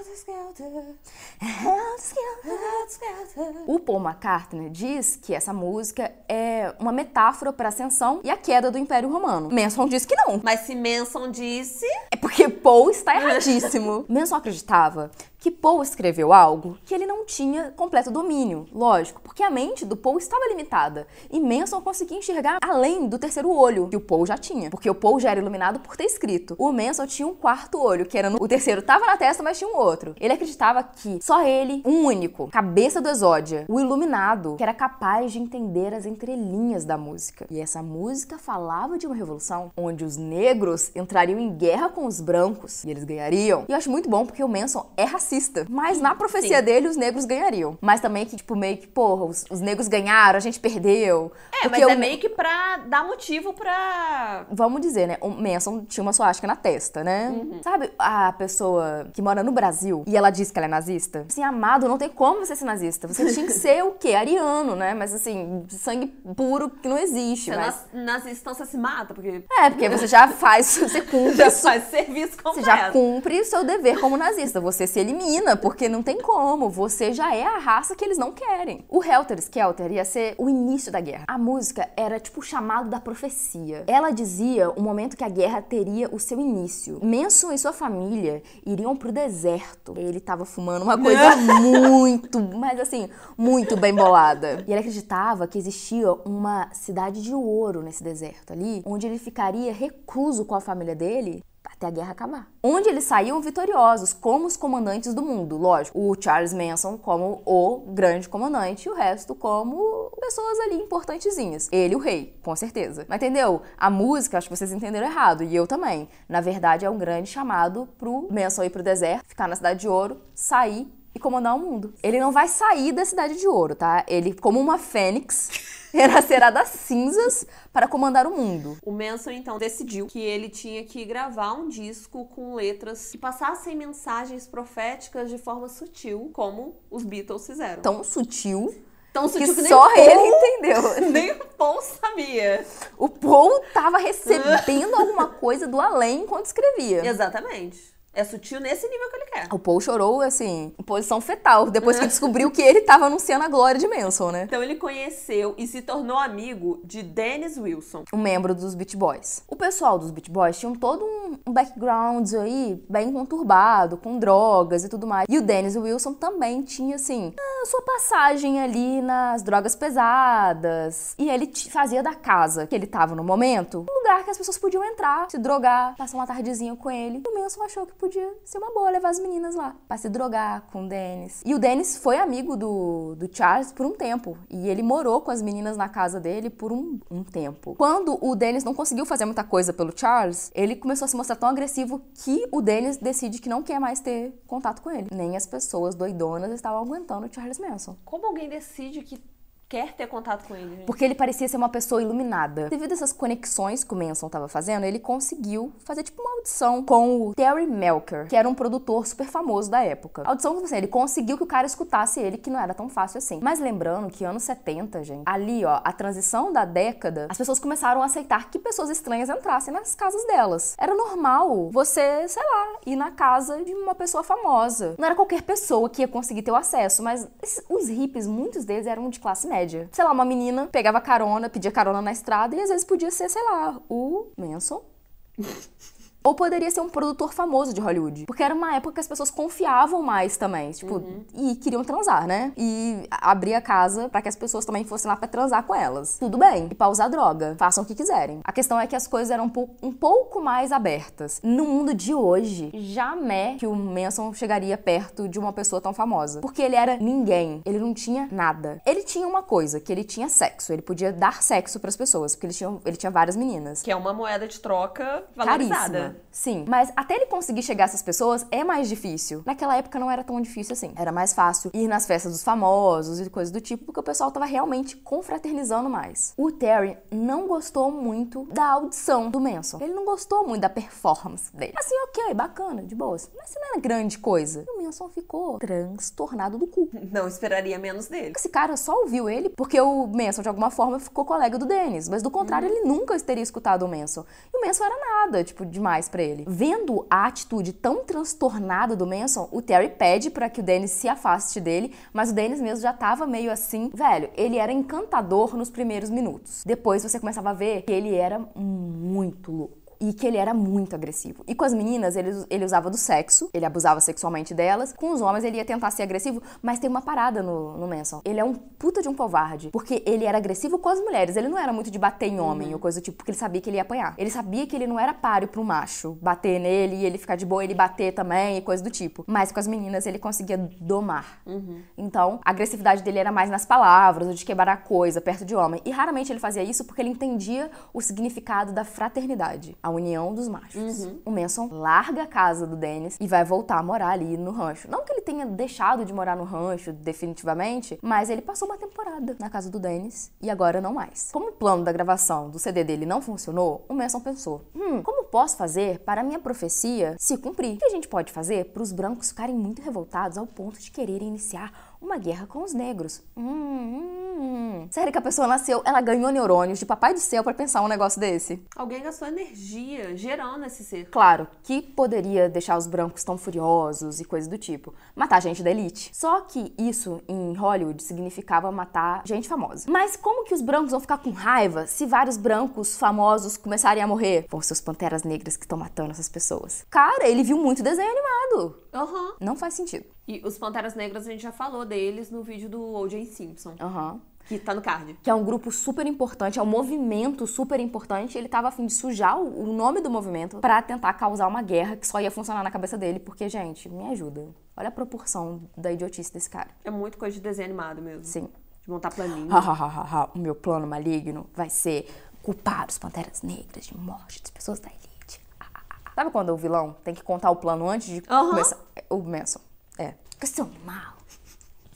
O Paul McCartney diz que essa música é uma metáfora para a ascensão e a queda do Império Romano. Manson diz que não. Mas se Manson disse, É porque Paul está erradíssimo. Manson acreditava que Paul escreveu algo que ele não tinha completo domínio, lógico, porque a mente do Paul estava limitada e Manson conseguia enxergar além do terceiro olho que o Paul já tinha, porque o Paul já era iluminado por ter escrito. O Manson tinha um quarto olho, que era no... o terceiro tava na testa, mas tinha um outro. Ele acreditava que só ele, um único, cabeça do Exódia, o iluminado, que era capaz de entender as entrelinhas da música. E essa música falava de uma revolução onde os negros entrariam em guerra com os brancos e eles ganhariam. E eu acho muito bom porque o Manson é racista, mas na profecia Sim. dele os negros ganhariam. Mas também que, tipo, meio que, porra, os, os negros ganharam, a gente perdeu. É, Porque mas é o- meio que pra dar motivo pra. Vamos dizer, né? O Manson tinha uma suástica na testa, né? Sabe a pessoa que mora no Brasil e ela diz que ela é nazista? Assim, amado, não tem como você ser nazista. Você tinha que ser o quê? Ariano, né? Mas assim, sangue puro que não existe. Você Mas... nas, nazista, então você se mata, porque É, porque você já faz, você cumpre já isso. faz serviço Você completo. já cumpre o seu dever como nazista. Você se elimina, porque não tem como. Você já é a raça que eles não querem. O Helter Skelter ia ser o início da guerra. A música era tipo o chamado da profecia. Ela dizia o momento que a guerra teria o seu início. Manson e sua família iriam pro deserto. Ele tava fumando uma coisa muito, mas assim, muito bem bolada. E ele acreditava que existia uma cidade de ouro nesse deserto ali, onde ele ficaria recluso com a família dele até a guerra acabar. Onde eles saíam vitoriosos, como os comandantes do mundo, lógico. O Charles Manson como o grande comandante e o resto como pessoas ali importantezinhas. Ele, o rei, com certeza. Mas entendeu? A música, acho que vocês entenderam errado, e eu também. Na verdade, é um grande chamado pro Manson ir pro deserto, ficar na Cidade de Ouro, sair e comandar o mundo. Ele não vai sair da Cidade de Ouro, tá? Ele, como uma fênix, renascerá das cinzas para comandar o mundo. O Manson, então, decidiu que ele tinha que gravar um disco com letras que passassem mensagens proféticas de forma sutil, como os Beatles fizeram. Tão sutil Tão que sutil que nem só ele Paul- entendeu. Nem o Paul sabia. O Paul tava recebendo alguma coisa do além enquanto escrevia. Exatamente. É sutil nesse nível que ele quer. O Paul chorou, assim, em posição fetal, depois que descobriu que ele tava anunciando a glória de Manson, né? Então ele conheceu e se tornou amigo de Dennis Wilson. Um membro dos Beach Boys. O pessoal dos Beach Boys tinham todo um background aí bem conturbado, com drogas e tudo mais. E o Dennis Wilson também tinha, assim, a sua passagem ali nas drogas pesadas. E ele fazia da casa que ele tava no momento um lugar que as pessoas podiam entrar, se drogar, passar uma tardezinha com ele. O Manson achou que podia ser uma boa levar as meninas lá pra se drogar com o Dennis. E o Dennis foi amigo do, do Charles por um tempo. E ele morou com as meninas na casa dele por um, um tempo. Quando o Dennis não conseguiu fazer muita coisa pelo Charles, ele começou a se mostrar tão agressivo que o Dennis decide que não quer mais ter contato com ele. Nem as pessoas doidonas estavam aguentando o Charles Manson. Como alguém decide que quer ter contato com ele? gente? Porque ele parecia ser uma pessoa iluminada. Devido a essas conexões que o Manson estava fazendo, ele conseguiu fazer tipo uma audição com o Terry Melker, que era um produtor super famoso da época. A audição, assim, ele conseguiu que o cara escutasse ele, que não era tão fácil assim. Mas lembrando que anos 70, gente, ali, ó, a transição da década, as pessoas começaram a aceitar que pessoas estranhas entrassem nas casas delas. Era normal você, sei lá, ir na casa de uma pessoa famosa. Não era qualquer pessoa que ia conseguir ter o acesso, mas os hippies, muitos deles eram de classe média. Sei lá, uma menina pegava carona, pedia carona na estrada e às vezes podia ser, sei lá, o Manson. Ou poderia ser um produtor famoso de Hollywood. Porque era uma época que as pessoas confiavam mais também. Tipo, e queriam transar, né? E abrir a casa pra que as pessoas também fossem lá pra transar com elas. Tudo bem. E pra usar droga. Façam o que quiserem. A questão é que as coisas eram um pouco, um pouco mais abertas. No mundo de hoje, jamais que o Manson chegaria perto de uma pessoa tão famosa. Porque ele era ninguém. Ele não tinha nada. Ele tinha uma coisa, que ele tinha sexo. Ele podia dar sexo pras pessoas. Porque ele tinha, ele tinha várias meninas Que é uma moeda de troca valorizada. caríssima. Sim, mas até ele conseguir chegar a essas pessoas é mais difícil. Naquela época não era tão difícil assim. Era mais fácil ir nas festas dos famosos e coisas do tipo, porque o pessoal tava realmente confraternizando mais. O Terry não gostou muito da audição do Manson. Ele não gostou muito da performance dele. Assim, ok, bacana, de boas. Mas isso não era grande coisa. E o Manson ficou transtornado do cu. Não esperaria menos dele. Esse cara só ouviu ele porque o Manson, de alguma forma, ficou colega do Dennis. Mas do contrário, ele nunca teria escutado o Manson. E o Manson era nada, tipo, demais pra ele. Vendo a atitude tão transtornada do Manson, o Terry pede pra que o Dennis se afaste dele, mas o Dennis mesmo já tava meio assim. Velho, ele era encantador nos primeiros minutos. Depois você começava a ver que ele era muito louco. E que ele era muito agressivo. E com as meninas, ele, ele usava do sexo, ele abusava sexualmente delas. Com os homens, ele ia tentar ser agressivo, mas tem uma parada no, no Manson. Ele é um puta de um covarde. Porque ele era agressivo com as mulheres. Ele não era muito de bater em homem ou coisa do tipo, porque ele sabia que ele ia apanhar. Ele sabia que ele não era páreo pro macho. Bater nele e ele ficar de boa, ele bater também e coisa do tipo. Mas com as meninas, ele conseguia domar. Então, a agressividade dele era mais nas palavras, ou de quebrar a coisa perto de homem. E raramente ele fazia isso porque ele entendia o significado da fraternidade, a união dos machos. O Manson larga a casa do Dennis e vai voltar a morar ali no rancho. Não que ele tenha deixado de morar no rancho definitivamente, mas ele passou uma temporada na casa do Dennis e agora não mais. Como o plano da gravação do CD dele não funcionou, o Manson pensou: hum, como posso fazer para a minha profecia se cumprir? O que a gente pode fazer para os brancos ficarem muito revoltados ao ponto de quererem iniciar uma guerra com os negros? Hum, hum, hum. Sério que a pessoa nasceu, ela ganhou neurônios de papai do céu para pensar um negócio desse? Alguém gastou energia gerando esse ser. Claro, que poderia deixar os brancos tão furiosos e coisas do tipo. Matar gente da elite. Só que isso em Hollywood significava matar gente famosa. Mas como que os brancos vão ficar com raiva se vários brancos famosos começarem a morrer? Vão ser os panteras negras que estão matando essas pessoas. Cara, ele viu muito desenho animado. Aham. Não faz sentido. E os Panteras Negras a gente já falou deles no vídeo do O.J. Simpson, Aham. Que tá no card. que é um grupo super importante, é um movimento super importante. Ele tava afim de sujar o nome do movimento pra tentar causar uma guerra que só ia funcionar na cabeça dele, porque, gente, me ajuda. Olha a proporção da idiotice desse cara. É muito coisa de desenho animado mesmo. Sim. De montar planinho. Ha, ha, ha, ha, ha. O meu plano maligno vai ser culpar os panteras negras de morte das pessoas da elite. Sabe quando o vilão tem que contar o plano antes de começar? O Manson. É. Porque seu animal.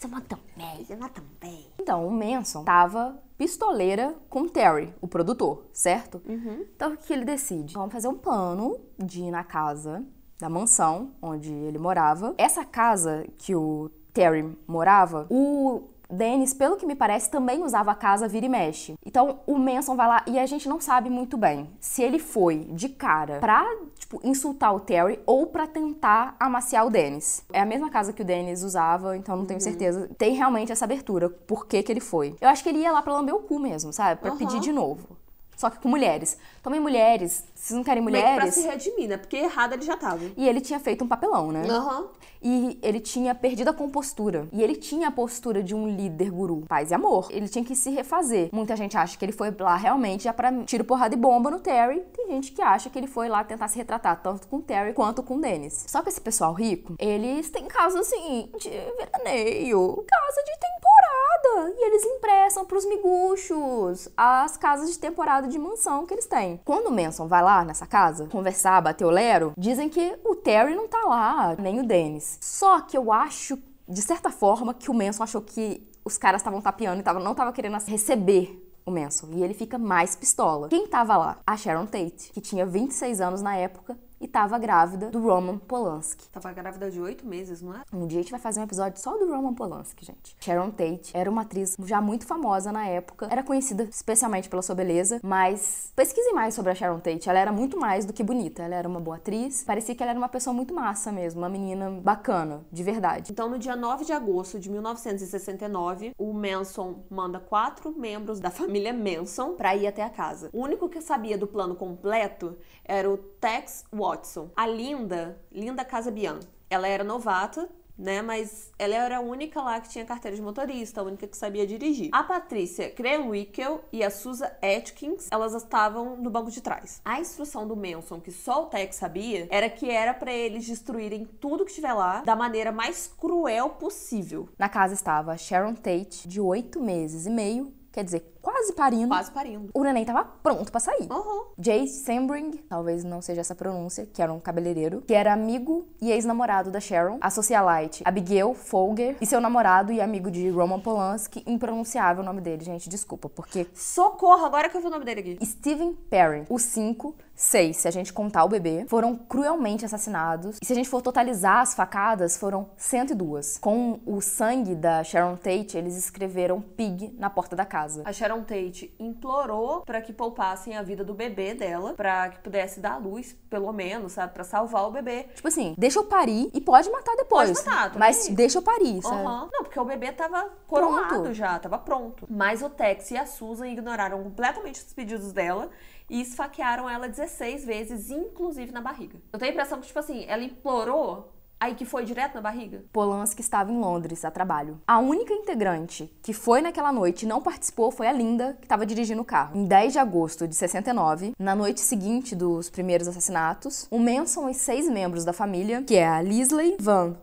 Você mata bem. Você mata bem. Então, o Manson tava pistoleira com Terry, o produtor, certo? Então, o que ele decide? Vamos fazer um plano de ir na casa da mansão onde ele morava. Essa casa que o Terry morava, o Dennis, pelo que me parece, também usava a casa vira e mexe. Então, o Manson vai lá e a gente não sabe muito bem se ele foi de cara pra, tipo, insultar o Terry ou pra tentar amaciar o Dennis. É a mesma casa que o Dennis usava, então não tenho certeza. Tem realmente essa abertura, por que que ele foi. Eu acho que ele ia lá pra lamber o cu mesmo, sabe? Pra Aham. pedir de novo. Só que com mulheres. Também mulheres, vocês não querem Meio que pra mulheres? se redimir, né? Porque errado ele já tava. E ele tinha feito um papelão, né? Aham. E ele tinha perdido a compostura. E ele tinha a postura de um líder guru, paz e amor. Ele tinha que se refazer. Muita gente acha que ele foi lá realmente já pra tiro, porrada e bomba no Terry. Tem gente que acha que ele foi lá tentar se retratar tanto com o Terry quanto com o Dennis. Só que esse pessoal rico, eles têm casa assim de veraneio, casa de temporada. E eles emprestam pros miguxos as casas de temporada de mansão que eles têm. Quando o Manson vai lá nessa casa conversar, bater o lero, dizem que o Terry não tá lá, nem o Dennis. Só que eu acho, de certa forma, que o Manson achou que os caras estavam tapeando e tava, não tava querendo receber o Manson. E ele fica mais pistola. Quem tava lá? A Sharon Tate, que tinha 26 anos na época e tava grávida do Roman Polanski. Tava grávida de oito meses, não é? Um dia a gente vai fazer um episódio só do Roman Polanski, gente. Sharon Tate era uma atriz já muito famosa na época, era conhecida especialmente pela sua beleza, mas pesquisem mais sobre a Sharon Tate. Ela era muito mais do que bonita, ela era uma boa atriz, parecia que ela era uma pessoa muito massa mesmo, uma menina bacana, de verdade. Então, no dia 9 de agosto de 1969, o Manson manda quatro membros da família Manson para ir até a casa. O único que sabia do plano completo era o Tex Watson. A Linda, Linda Casabian, ela era novata, né? Mas ela era a única lá que tinha carteira de motorista, a única que sabia dirigir. A Patrícia Krenwickel e a Susan Atkins, elas estavam no banco de trás. A instrução do Manson, que só o Tex sabia, era que era para eles destruírem tudo que estiver lá da maneira mais cruel possível. Na casa estava Sharon Tate, de oito meses e meio, quer dizer, quase parindo. Quase parindo. O neném tava pronto para sair. Uhum. Jay Sembring, talvez não seja essa pronúncia, que era um cabeleireiro, que era amigo e ex-namorado da Sharon, a socialite Abigail Folger, e seu namorado e amigo de Roman Polanski, impronunciável o nome dele, gente, desculpa, porque... Socorro, agora que eu vi o nome dele aqui. Steven Perry, os cinco, seis, se a gente contar o bebê, foram cruelmente assassinados. E se a gente for totalizar as facadas, foram 102. Com o sangue da Sharon Tate, eles escreveram Pig na porta da casa. A Sharon Tate implorou para que poupassem a vida do bebê dela, para que pudesse dar luz, pelo menos, sabe, para salvar o bebê. Tipo assim, deixa eu parir e pode matar depois. Pode matar, mas aí. deixa eu parir, sabe? Uhum. Não, porque o bebê tava coroado Pronto. já, tava pronto. Mas o Tex e a Susan ignoraram completamente os pedidos dela e esfaquearam ela 16 vezes, inclusive na barriga. Eu tenho a impressão que, tipo assim, ela implorou, aí que foi direto na barriga. Polanski estava em Londres a trabalho. A única integrante que foi naquela noite e não participou foi a Linda, que estava dirigindo o carro. Em 10 de agosto de 69, na noite seguinte dos primeiros assassinatos, o Manson e seis membros da família, que é a Lisley Van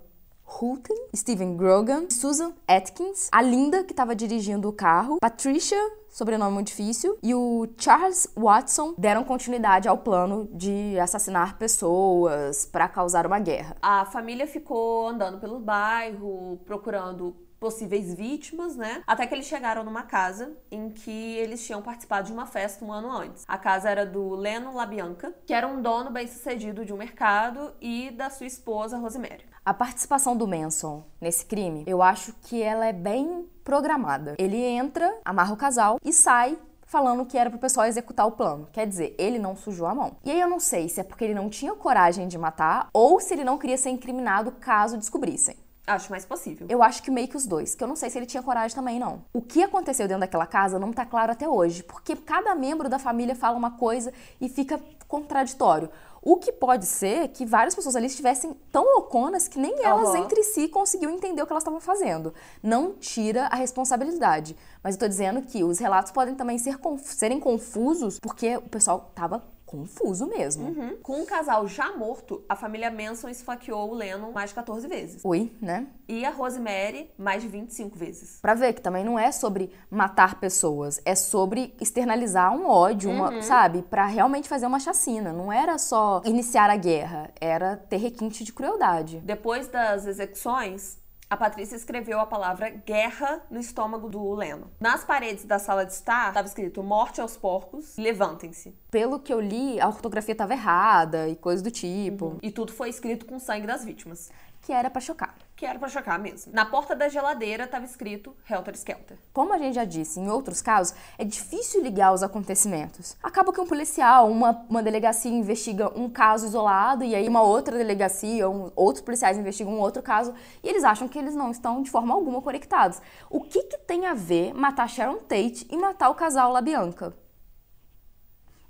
Houten, Steven Grogan, Susan Atkins, a Linda, que estava dirigindo o carro, Patricia, sobrenome muito difícil, e o Charles Watson deram continuidade ao plano de assassinar pessoas para causar uma guerra. A família ficou andando pelo bairro, procurando possíveis vítimas, né? Até que eles chegaram numa casa em que eles tinham participado de uma festa um ano antes. A casa era do Leno Labianca, que era um dono bem-sucedido de um mercado, e da sua esposa, Rosemary. A participação do Manson nesse crime, eu acho que ela é bem programada. Ele entra, amarra o casal e sai falando que era pro pessoal executar o plano. Quer dizer, ele não sujou a mão. E aí eu não sei se é porque ele não tinha coragem de matar ou se ele não queria ser incriminado caso descobrissem. Acho mais possível. Eu acho que meio que os dois, que eu não sei se ele tinha coragem também, não. O que aconteceu dentro daquela casa não tá claro até hoje, porque cada membro da família fala uma coisa e fica contraditório. O que pode ser que várias pessoas ali estivessem tão louconas que nem elas Aham. entre si conseguiam entender o que elas estavam fazendo. Não tira a responsabilidade. Mas eu tô dizendo que os relatos podem também ser conf- serem confusos porque o pessoal tava confuso mesmo. Uhum. Com um casal já morto, a família Manson esfaqueou o Lennon mais de 14 vezes. Oi, né? E a Rosemary mais de 25 vezes. Pra ver que também não é sobre matar pessoas, é sobre externalizar um ódio, uma, sabe? Pra realmente fazer uma chacina. Não era só iniciar a guerra, era ter requinte de crueldade. Depois das execuções, a Patrícia escreveu a palavra guerra no estômago do Leno. Nas paredes da sala de estar, estava escrito morte aos porcos, levantem-se. Pelo que eu li, a ortografia tava errada e coisa do tipo, E tudo foi escrito com sangue das vítimas. Que era pra chocar. Que era pra chocar mesmo. Na porta da geladeira estava escrito Helter Skelter. Como a gente já disse, em outros casos, é difícil ligar os acontecimentos. Acaba que um policial, uma, uma delegacia investiga um caso isolado e aí uma outra delegacia, um- outros policiais investigam um outro caso e eles acham que eles não estão de forma alguma conectados. O que, que tem a ver matar Sharon Tate e matar o casal LaBianca?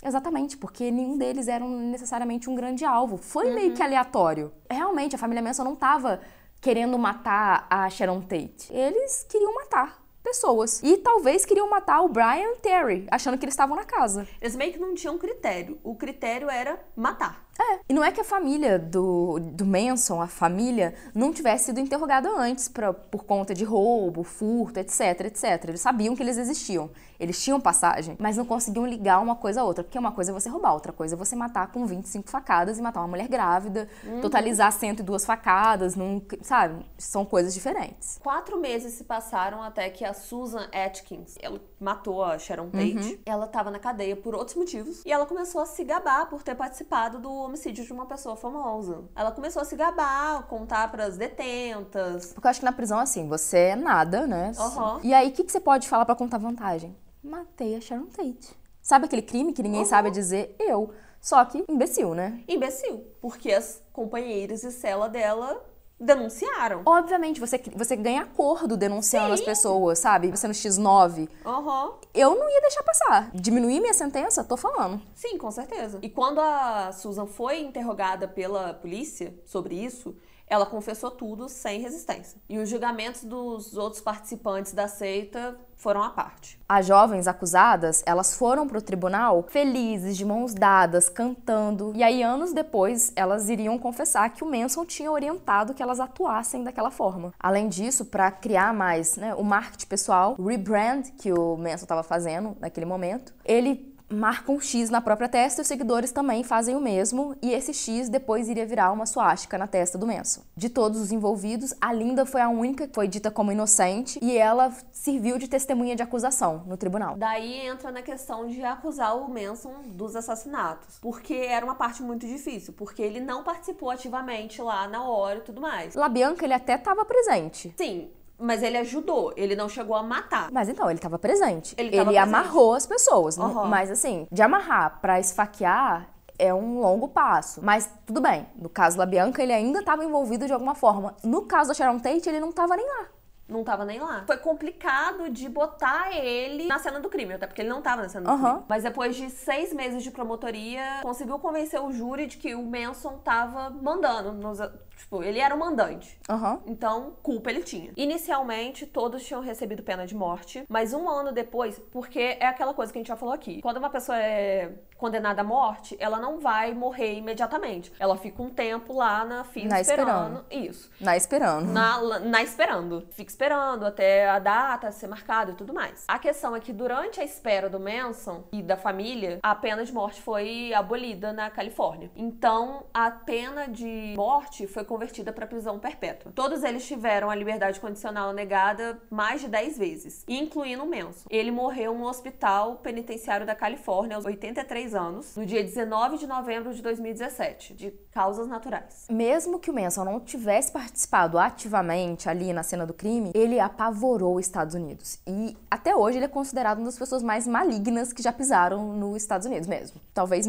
Exatamente, porque nenhum deles era necessariamente um grande alvo. Foi meio que aleatório. Realmente, a família Manson não estava querendo matar a Sharon Tate. Eles queriam matar pessoas. E talvez queriam matar o Brian Terry, achando que eles estavam na casa. Eles meio que não tinham critério. O critério era matar. É, e não é que a família do, do Manson, a família, não tivesse sido interrogada antes pra, por conta de roubo, furto, etc, etc. Eles sabiam que eles existiam. Eles tinham passagem, mas não conseguiam ligar uma coisa a outra. Porque uma coisa é você roubar, outra coisa é você matar com 25 facadas e matar uma mulher grávida, uhum. totalizar 102 facadas, num, sabe? São coisas diferentes. Quatro meses se passaram até que a Susan Atkins, ela matou a Sharon Tate. Uhum. Ela estava na cadeia por outros motivos e ela começou a se gabar por ter participado do homicídio de uma pessoa famosa. Ela começou a se gabar, contar para as detentas. Porque eu acho que na prisão, assim, você é nada, né? Uhum. E aí, o que, que você pode falar para contar vantagem? Matei a Sharon Tate. Sabe aquele crime que ninguém uhum. sabe dizer? Eu. Só que imbecil, né? Imbecil. Porque as companheiras de cela dela denunciaram. Obviamente, você, você ganha acordo denunciando Sim. as pessoas, sabe? Você no X9. Uhum. Eu não ia deixar passar. Diminuir minha sentença? Tô falando. Sim, com certeza. E quando a Susan foi interrogada pela polícia sobre isso, ela confessou tudo sem resistência. E os julgamentos dos outros participantes da seita foram à parte. As jovens acusadas, elas foram para o tribunal felizes, de mãos dadas, cantando. E aí, anos depois, elas iriam confessar que o Manson tinha orientado que elas atuassem daquela forma. Além disso, para criar mais né, o marketing pessoal, o rebrand que o Manson estava fazendo naquele momento, ele marca um X na própria testa e os seguidores também fazem o mesmo, e esse X depois iria virar uma suástica na testa do Manson. De todos os envolvidos, a Linda foi a única que foi dita como inocente e ela serviu de testemunha de acusação no tribunal. Daí entra na questão de acusar o Manson dos assassinatos, porque era uma parte muito difícil, porque ele não participou ativamente lá na hora e tudo mais. La Bianca, ele até estava presente. Sim, mas ele ajudou, ele não chegou a matar. Mas então, ele estava presente. Ele, ele presente. amarrou as pessoas. Uhum. Mas assim, de amarrar para esfaquear é um longo passo. Mas tudo bem. No caso da Bianca, ele ainda estava envolvido de alguma forma. No caso da Sharon Tate, ele não estava nem lá não tava nem lá. Foi complicado de botar ele na cena do crime, até porque ele não tava na cena do uhum. crime. Mas depois de seis meses de promotoria, conseguiu convencer o júri de que o Manson tava mandando. Nos, tipo, ele era o mandante. Uhum. Então, culpa ele tinha. Inicialmente, todos tinham recebido pena de morte, mas um ano depois, porque é aquela coisa que a gente já falou aqui. Quando uma pessoa é condenada à morte, ela não vai morrer imediatamente. Ela fica um tempo lá na fila na esperando. esperando. Isso. Na esperando. Na, na esperando. Fica esperando até a data ser marcada e tudo mais. A questão é que durante a espera do Manson e da família, a pena de morte foi abolida na Califórnia. Então, a pena de morte foi convertida para prisão perpétua. Todos eles tiveram a liberdade condicional negada mais de 10 vezes, incluindo o Manson. Ele morreu no hospital penitenciário da Califórnia aos 83 anos, no dia 19 de novembro de 2017, de causas naturais. Mesmo que o Manson não tivesse participado ativamente ali na cena do crime, ele apavorou os Estados Unidos. E até hoje ele é considerado uma das pessoas mais malignas que já pisaram nos Estados Unidos mesmo. Talvez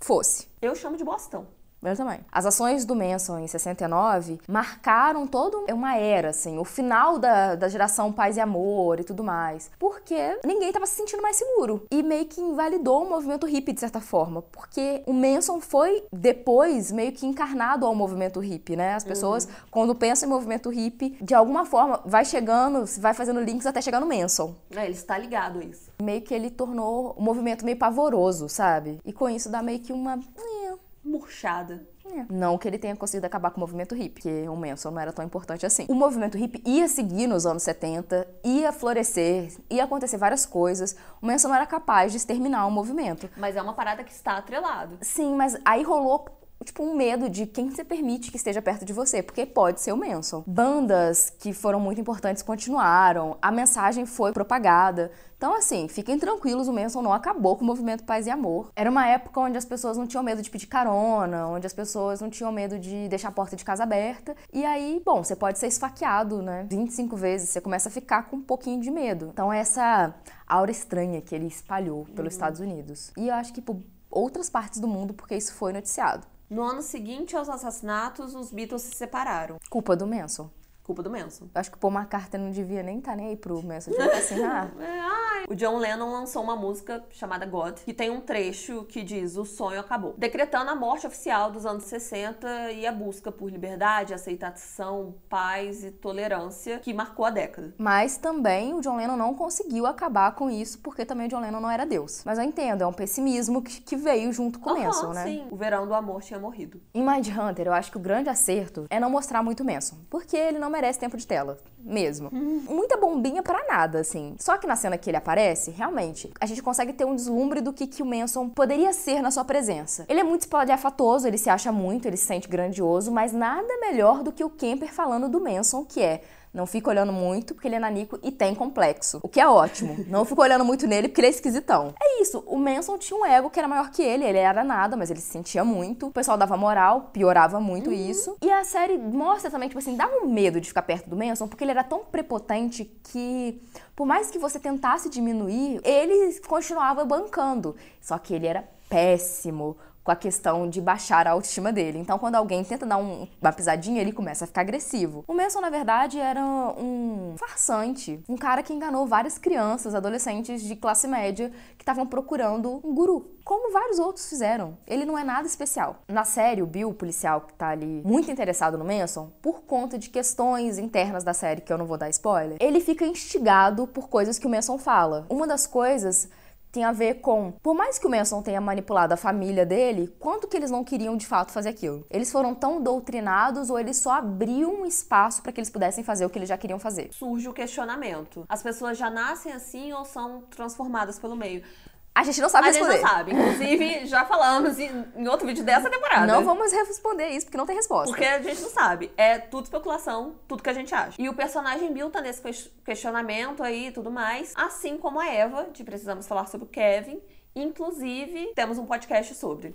fosse. Eu chamo de Bostão. Eu também. As ações do Manson em 69 marcaram toda uma era, assim, o final da, da geração paz e amor e tudo mais. Porque ninguém estava se sentindo mais seguro. E meio que invalidou o movimento hippie, de certa forma. Porque o Manson foi, depois, meio que encarnado ao movimento hippie, né? As pessoas, uhum. quando pensam em movimento hippie, de alguma forma, vai chegando, vai fazendo links até chegar no Manson. É, ele está ligado a isso. Meio que ele tornou o movimento meio pavoroso, sabe? E com isso dá meio que uma murchada. É. Não que ele tenha conseguido acabar com o movimento hippie, porque o Manson não era tão importante assim. O movimento hippie ia seguir nos anos 70, ia florescer, ia acontecer várias coisas. O Manson não era capaz de exterminar o movimento. Mas é uma parada que está atrelado. Sim, mas aí rolou tipo, um medo de quem você permite que esteja perto de você, porque pode ser o Manson. Bandas que foram muito importantes continuaram, a mensagem foi propagada. Então, assim, fiquem tranquilos, o Manson não acabou com o movimento Paz e Amor. Era uma época onde as pessoas não tinham medo de pedir carona, onde as pessoas não tinham medo de deixar a porta de casa aberta. E aí, bom, você pode ser esfaqueado, né? 25 vezes, você começa a ficar com um pouquinho de medo. Então, essa aura estranha que ele espalhou pelos uhum. Estados Unidos. E eu acho que por outras partes do mundo, porque isso foi noticiado. No ano seguinte aos assassinatos, os Beatles se separaram. Culpa do Manson. Culpa do Manson. Eu acho que o Paul McCartney não devia nem estar tá nem aí pro Manson. Devia estar assim, ah... É. O John Lennon lançou uma música chamada God, que tem um trecho que diz o sonho acabou, decretando a morte oficial dos anos 60 e a busca por liberdade, aceitação, paz e tolerância que marcou a década. Mas também o John Lennon não conseguiu acabar com isso, porque também o John Lennon não era Deus. Mas eu entendo, é um pessimismo que, que veio junto com o Aham, Manson, né? Sim, o verão do amor tinha morrido. Em Mind Hunter, eu acho que o grande acerto é não mostrar muito Manson, porque ele não merece tempo de tela, mesmo. Muita bombinha pra nada, assim. Só que na cena que ele aparece, realmente, a gente consegue ter um deslumbre do que, que o Manson poderia ser na sua presença. Ele é muito espalhafatoso, ele se acha muito, ele se sente grandioso, mas nada melhor do que o Kemper falando do Manson, que é não fica olhando muito porque ele é nanico e tem complexo. O que é ótimo. Não fica olhando muito nele porque ele é esquisitão. É isso. O Manson tinha um ego que era maior que ele. Ele era nada, mas ele se sentia muito. O pessoal dava moral, piorava muito isso. E a série mostra também, tipo assim, dá um medo de ficar perto do Manson porque ele era tão prepotente que, por mais que você tentasse diminuir, ele continuava bancando. Só que ele era péssimo com a questão de baixar a autoestima dele. Então, quando alguém tenta dar um, uma pisadinha, ele começa a ficar agressivo. O Manson, na verdade, era um farsante, um cara que enganou várias crianças, adolescentes de classe média que estavam procurando um guru. Como vários outros fizeram. Ele não é nada especial. Na série, o Bill, o policial que tá ali muito interessado no Manson, por conta de questões internas da série, que eu não vou dar spoiler, ele fica instigado por coisas que o Manson fala. Uma das coisas tem a ver com, por mais que o Manson tenha manipulado a família dele, quanto que eles não queriam de fato fazer aquilo? Eles foram tão doutrinados ou eles só abriam um espaço para que eles pudessem fazer o que eles já queriam fazer? Surge o questionamento. As pessoas já nascem assim ou são transformadas pelo meio? A gente não sabe a responder. gente não sabe. Inclusive, já falamos em, outro vídeo dessa temporada. Não vamos responder isso porque não tem resposta. Porque a gente não sabe. É tudo especulação, tudo que a gente acha. E o personagem Bill tá nesse questionamento aí e tudo mais. Assim como a Eva, de Precisamos Falar sobre o Kevin. Inclusive, temos um podcast sobre.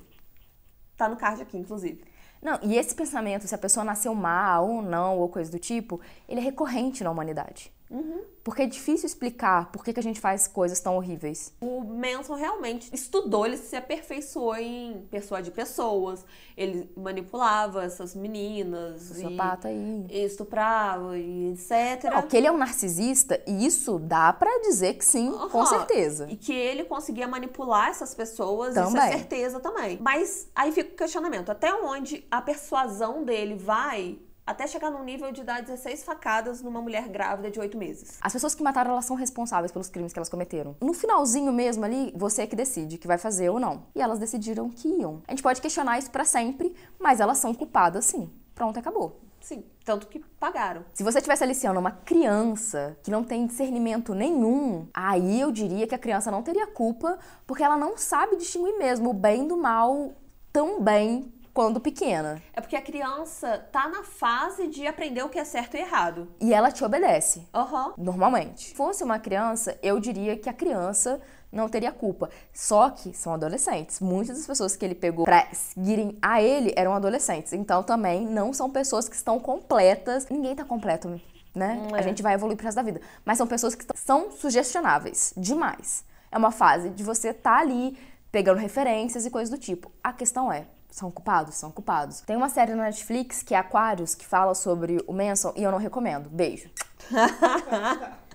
Tá no card aqui, inclusive. Não, e esse pensamento, se a pessoa nasceu má ou não, ou coisa do tipo, ele é recorrente na humanidade. Uhum. Porque é difícil explicar por que, que a gente faz coisas tão horríveis. O Manson realmente estudou, ele se aperfeiçoou em persuadir pessoas, ele manipulava essas meninas. Sociopata e, e estuprava e etc. Não, que ele é um narcisista, e isso dá para dizer que sim, Uhum. com certeza. E que ele conseguia manipular essas pessoas, isso Também. é certeza também. Mas aí fica o questionamento: até onde a persuasão dele vai até chegar num nível de dar 16 facadas numa mulher grávida de 8 meses? As pessoas que mataram, elas são responsáveis pelos crimes que elas cometeram. No finalzinho mesmo ali, você é que decide que vai fazer ou não. E elas decidiram que iam. A gente pode questionar isso pra sempre, mas elas são culpadas sim. Pronto, acabou. Sim, tanto que pagaram. Se você estivesse aliciando uma criança que não tem discernimento nenhum, aí eu diria que a criança não teria culpa, porque ela não sabe distinguir mesmo o bem do mal tão bem quando pequena. É porque a criança tá na fase de aprender o que é certo e errado. E ela te obedece. Aham. Normalmente. Se fosse uma criança, eu diria que a criança não teria culpa. Só que são adolescentes. Muitas das pessoas que ele pegou pra seguirem a ele eram adolescentes. Então também não são pessoas que estão completas. Ninguém tá completo, né? Hum, é. A gente vai evoluir pro resto da vida. Mas são pessoas que são sugestionáveis demais. É uma fase de você tá ali pegando referências e coisas do tipo. A questão é, são culpados? São culpados. Tem uma série na Netflix que é Aquarius, que fala sobre o Manson e eu não recomendo. Beijo.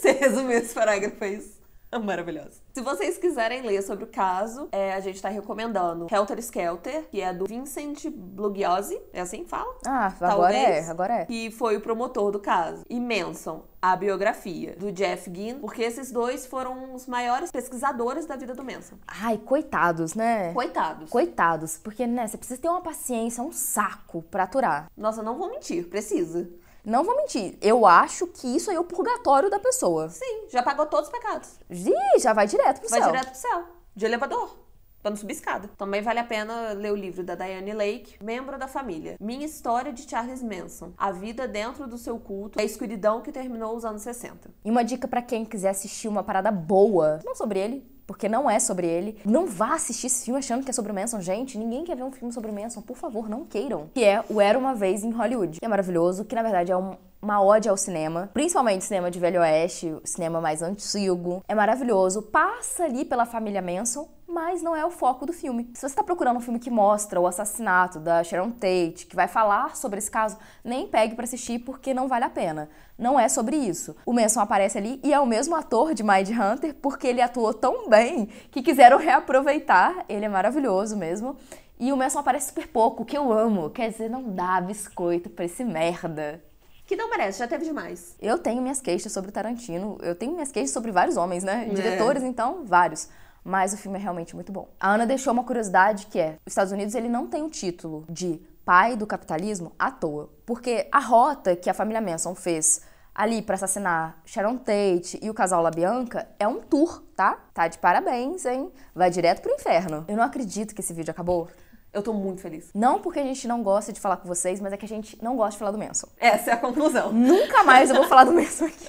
Você resumiu esse parágrafo, é isso? Maravilhoso. Se vocês quiserem ler sobre o caso, é, a gente tá recomendando Helter Skelter, que é do Vincent Bugliosi, é assim que fala? Ah, agora Talvez. é, agora é. Que foi o promotor do caso. E Manson, a biografia do Jeff Ginn, porque esses dois foram os maiores pesquisadores da vida do Manson. Ai, coitados, né? Coitados. Coitados, porque, né, você precisa ter uma paciência, um saco pra aturar. Nossa, não vou mentir, precisa. Não vou mentir, eu acho que isso aí é o purgatório da pessoa. Sim, já pagou todos os pecados. Ih, já vai direto pro Vai céu. direto pro céu. De elevador. Pra não subir escada. Também vale a pena ler o livro da Diane Lake, Membro da Família. Minha História de Charles Manson. A vida dentro do seu culto. A escuridão que terminou os anos 60. E uma dica pra quem quiser assistir uma parada boa, não sobre ele, porque não é sobre ele. Não vá assistir esse filme achando que é sobre o Manson, gente. Ninguém quer ver um filme sobre o Manson, por favor, não queiram. Que é o Era uma vez em Hollywood. Que é maravilhoso, que na verdade é um- uma ode ao cinema, principalmente cinema de Velho Oeste, cinema mais antigo. É maravilhoso. Passa ali pela família Manson, mas não é o foco do filme. Se você está procurando um filme que mostra o assassinato da Sharon Tate, que vai falar sobre esse caso, nem pegue para assistir porque não vale a pena. Não é sobre isso. O Manson aparece ali e é o mesmo ator de Mind Hunter porque ele atuou tão bem que quiseram reaproveitar. Ele é maravilhoso mesmo. E o Manson aparece super pouco, que eu amo. Quer dizer, não dá biscoito pra esse merda. Que não merece, já teve demais. Eu tenho minhas queixas sobre Tarantino, eu tenho minhas queixas sobre vários homens, né? Diretores, então, vários. Mas o filme é realmente muito bom. A Ana deixou uma curiosidade que é: os Estados Unidos ele não tem o título de pai do capitalismo à toa. Porque a rota que a família Manson fez ali para assassinar Sharon Tate e o casal LaBianca é um tour, tá? Tá de parabéns, hein? Vai direto pro inferno. Eu não acredito que esse vídeo acabou. Eu tô muito feliz. Não porque a gente não gosta de falar com vocês, mas é que a gente não gosta de falar do Manson. Essa é a conclusão. Nunca mais eu vou falar do Manson aqui.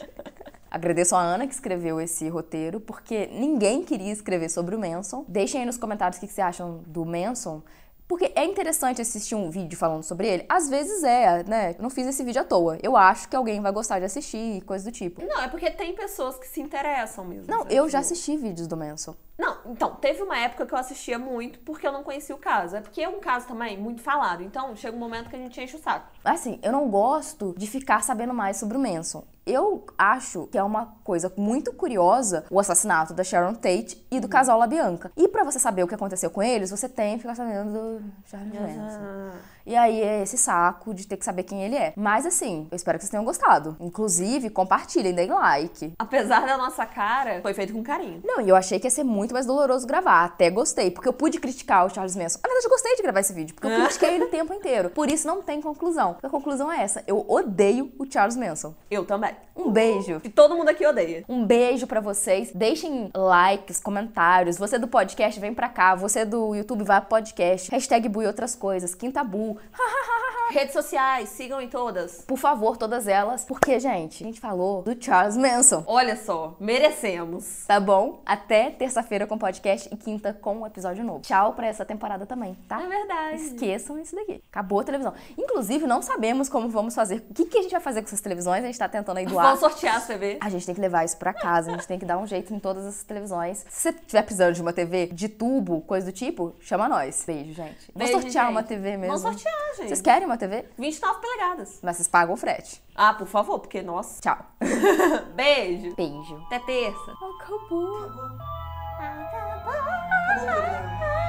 Agradeço a Ana que escreveu esse roteiro, porque ninguém queria escrever sobre o Manson. Deixem aí nos comentários o que vocês acham do Manson. Porque é interessante assistir um vídeo falando sobre ele? Às vezes é, né? Eu não fiz esse vídeo à toa. Eu acho que alguém vai gostar de assistir, coisa do tipo. Não, é porque tem pessoas que se interessam mesmo. Não, eu já Tipo, assisti vídeos do Manson. Não, então, teve uma época que eu assistia muito porque eu não conhecia o caso. É porque é um caso também muito falado. Então, chega um momento que a gente enche o saco. Assim, eu não gosto de ficar sabendo mais sobre o Manson. Eu acho que é uma coisa muito curiosa o assassinato da Sharon Tate e do casal LaBianca. E pra você saber o que aconteceu com eles, você tem que ficar sabendo do Charles Manson. E aí é esse saco de ter que saber quem ele é. Mas assim, eu espero que vocês tenham gostado. Inclusive, compartilhem, deem like. apesar da nossa cara, foi feito com carinho. Não, e eu achei que ia ser muito mais doloroso gravar. Até gostei, porque eu pude criticar o Charles Manson. Na verdade, eu gostei de gravar esse vídeo, porque eu critiquei ele o tempo inteiro. Por isso não tem conclusão. A conclusão é essa. Eu odeio o Charles Manson. Eu também. Um beijo. E todo mundo aqui odeia. Um beijo pra vocês. Deixem likes, comentários. Você do podcast, vem pra cá. Você do YouTube, vai pro podcast. Hashtag Bu e outras coisas. Quinta Bu. Redes sociais, sigam em todas. Por favor, todas elas. Porque, gente, a gente falou do Charles Manson. Olha só, merecemos. Tá bom? Até terça-feira com podcast e quinta com um episódio novo. Tchau pra essa temporada também, tá? É verdade. Esqueçam isso daqui. Acabou a televisão. Inclusive, não sabemos como vamos fazer. O que, que a gente vai fazer com essas televisões? A gente tá tentando aí doar. Vamos sortear a TV. A gente tem que levar isso pra casa, a gente tem que dar um jeito em todas essas televisões. Se você tiver precisando de uma TV de tubo, coisa do tipo, chama nós. Beijo, gente. Vamos Beijo, sortear gente. uma TV mesmo. Vamos sortear, gente. Vocês querem uma TV? 29 polegadas. Mas vocês pagam o frete. Ah, por favor, porque, nossa. Tchau. Beijo. Beijo. Até terça. Acabou. Acabou o programa.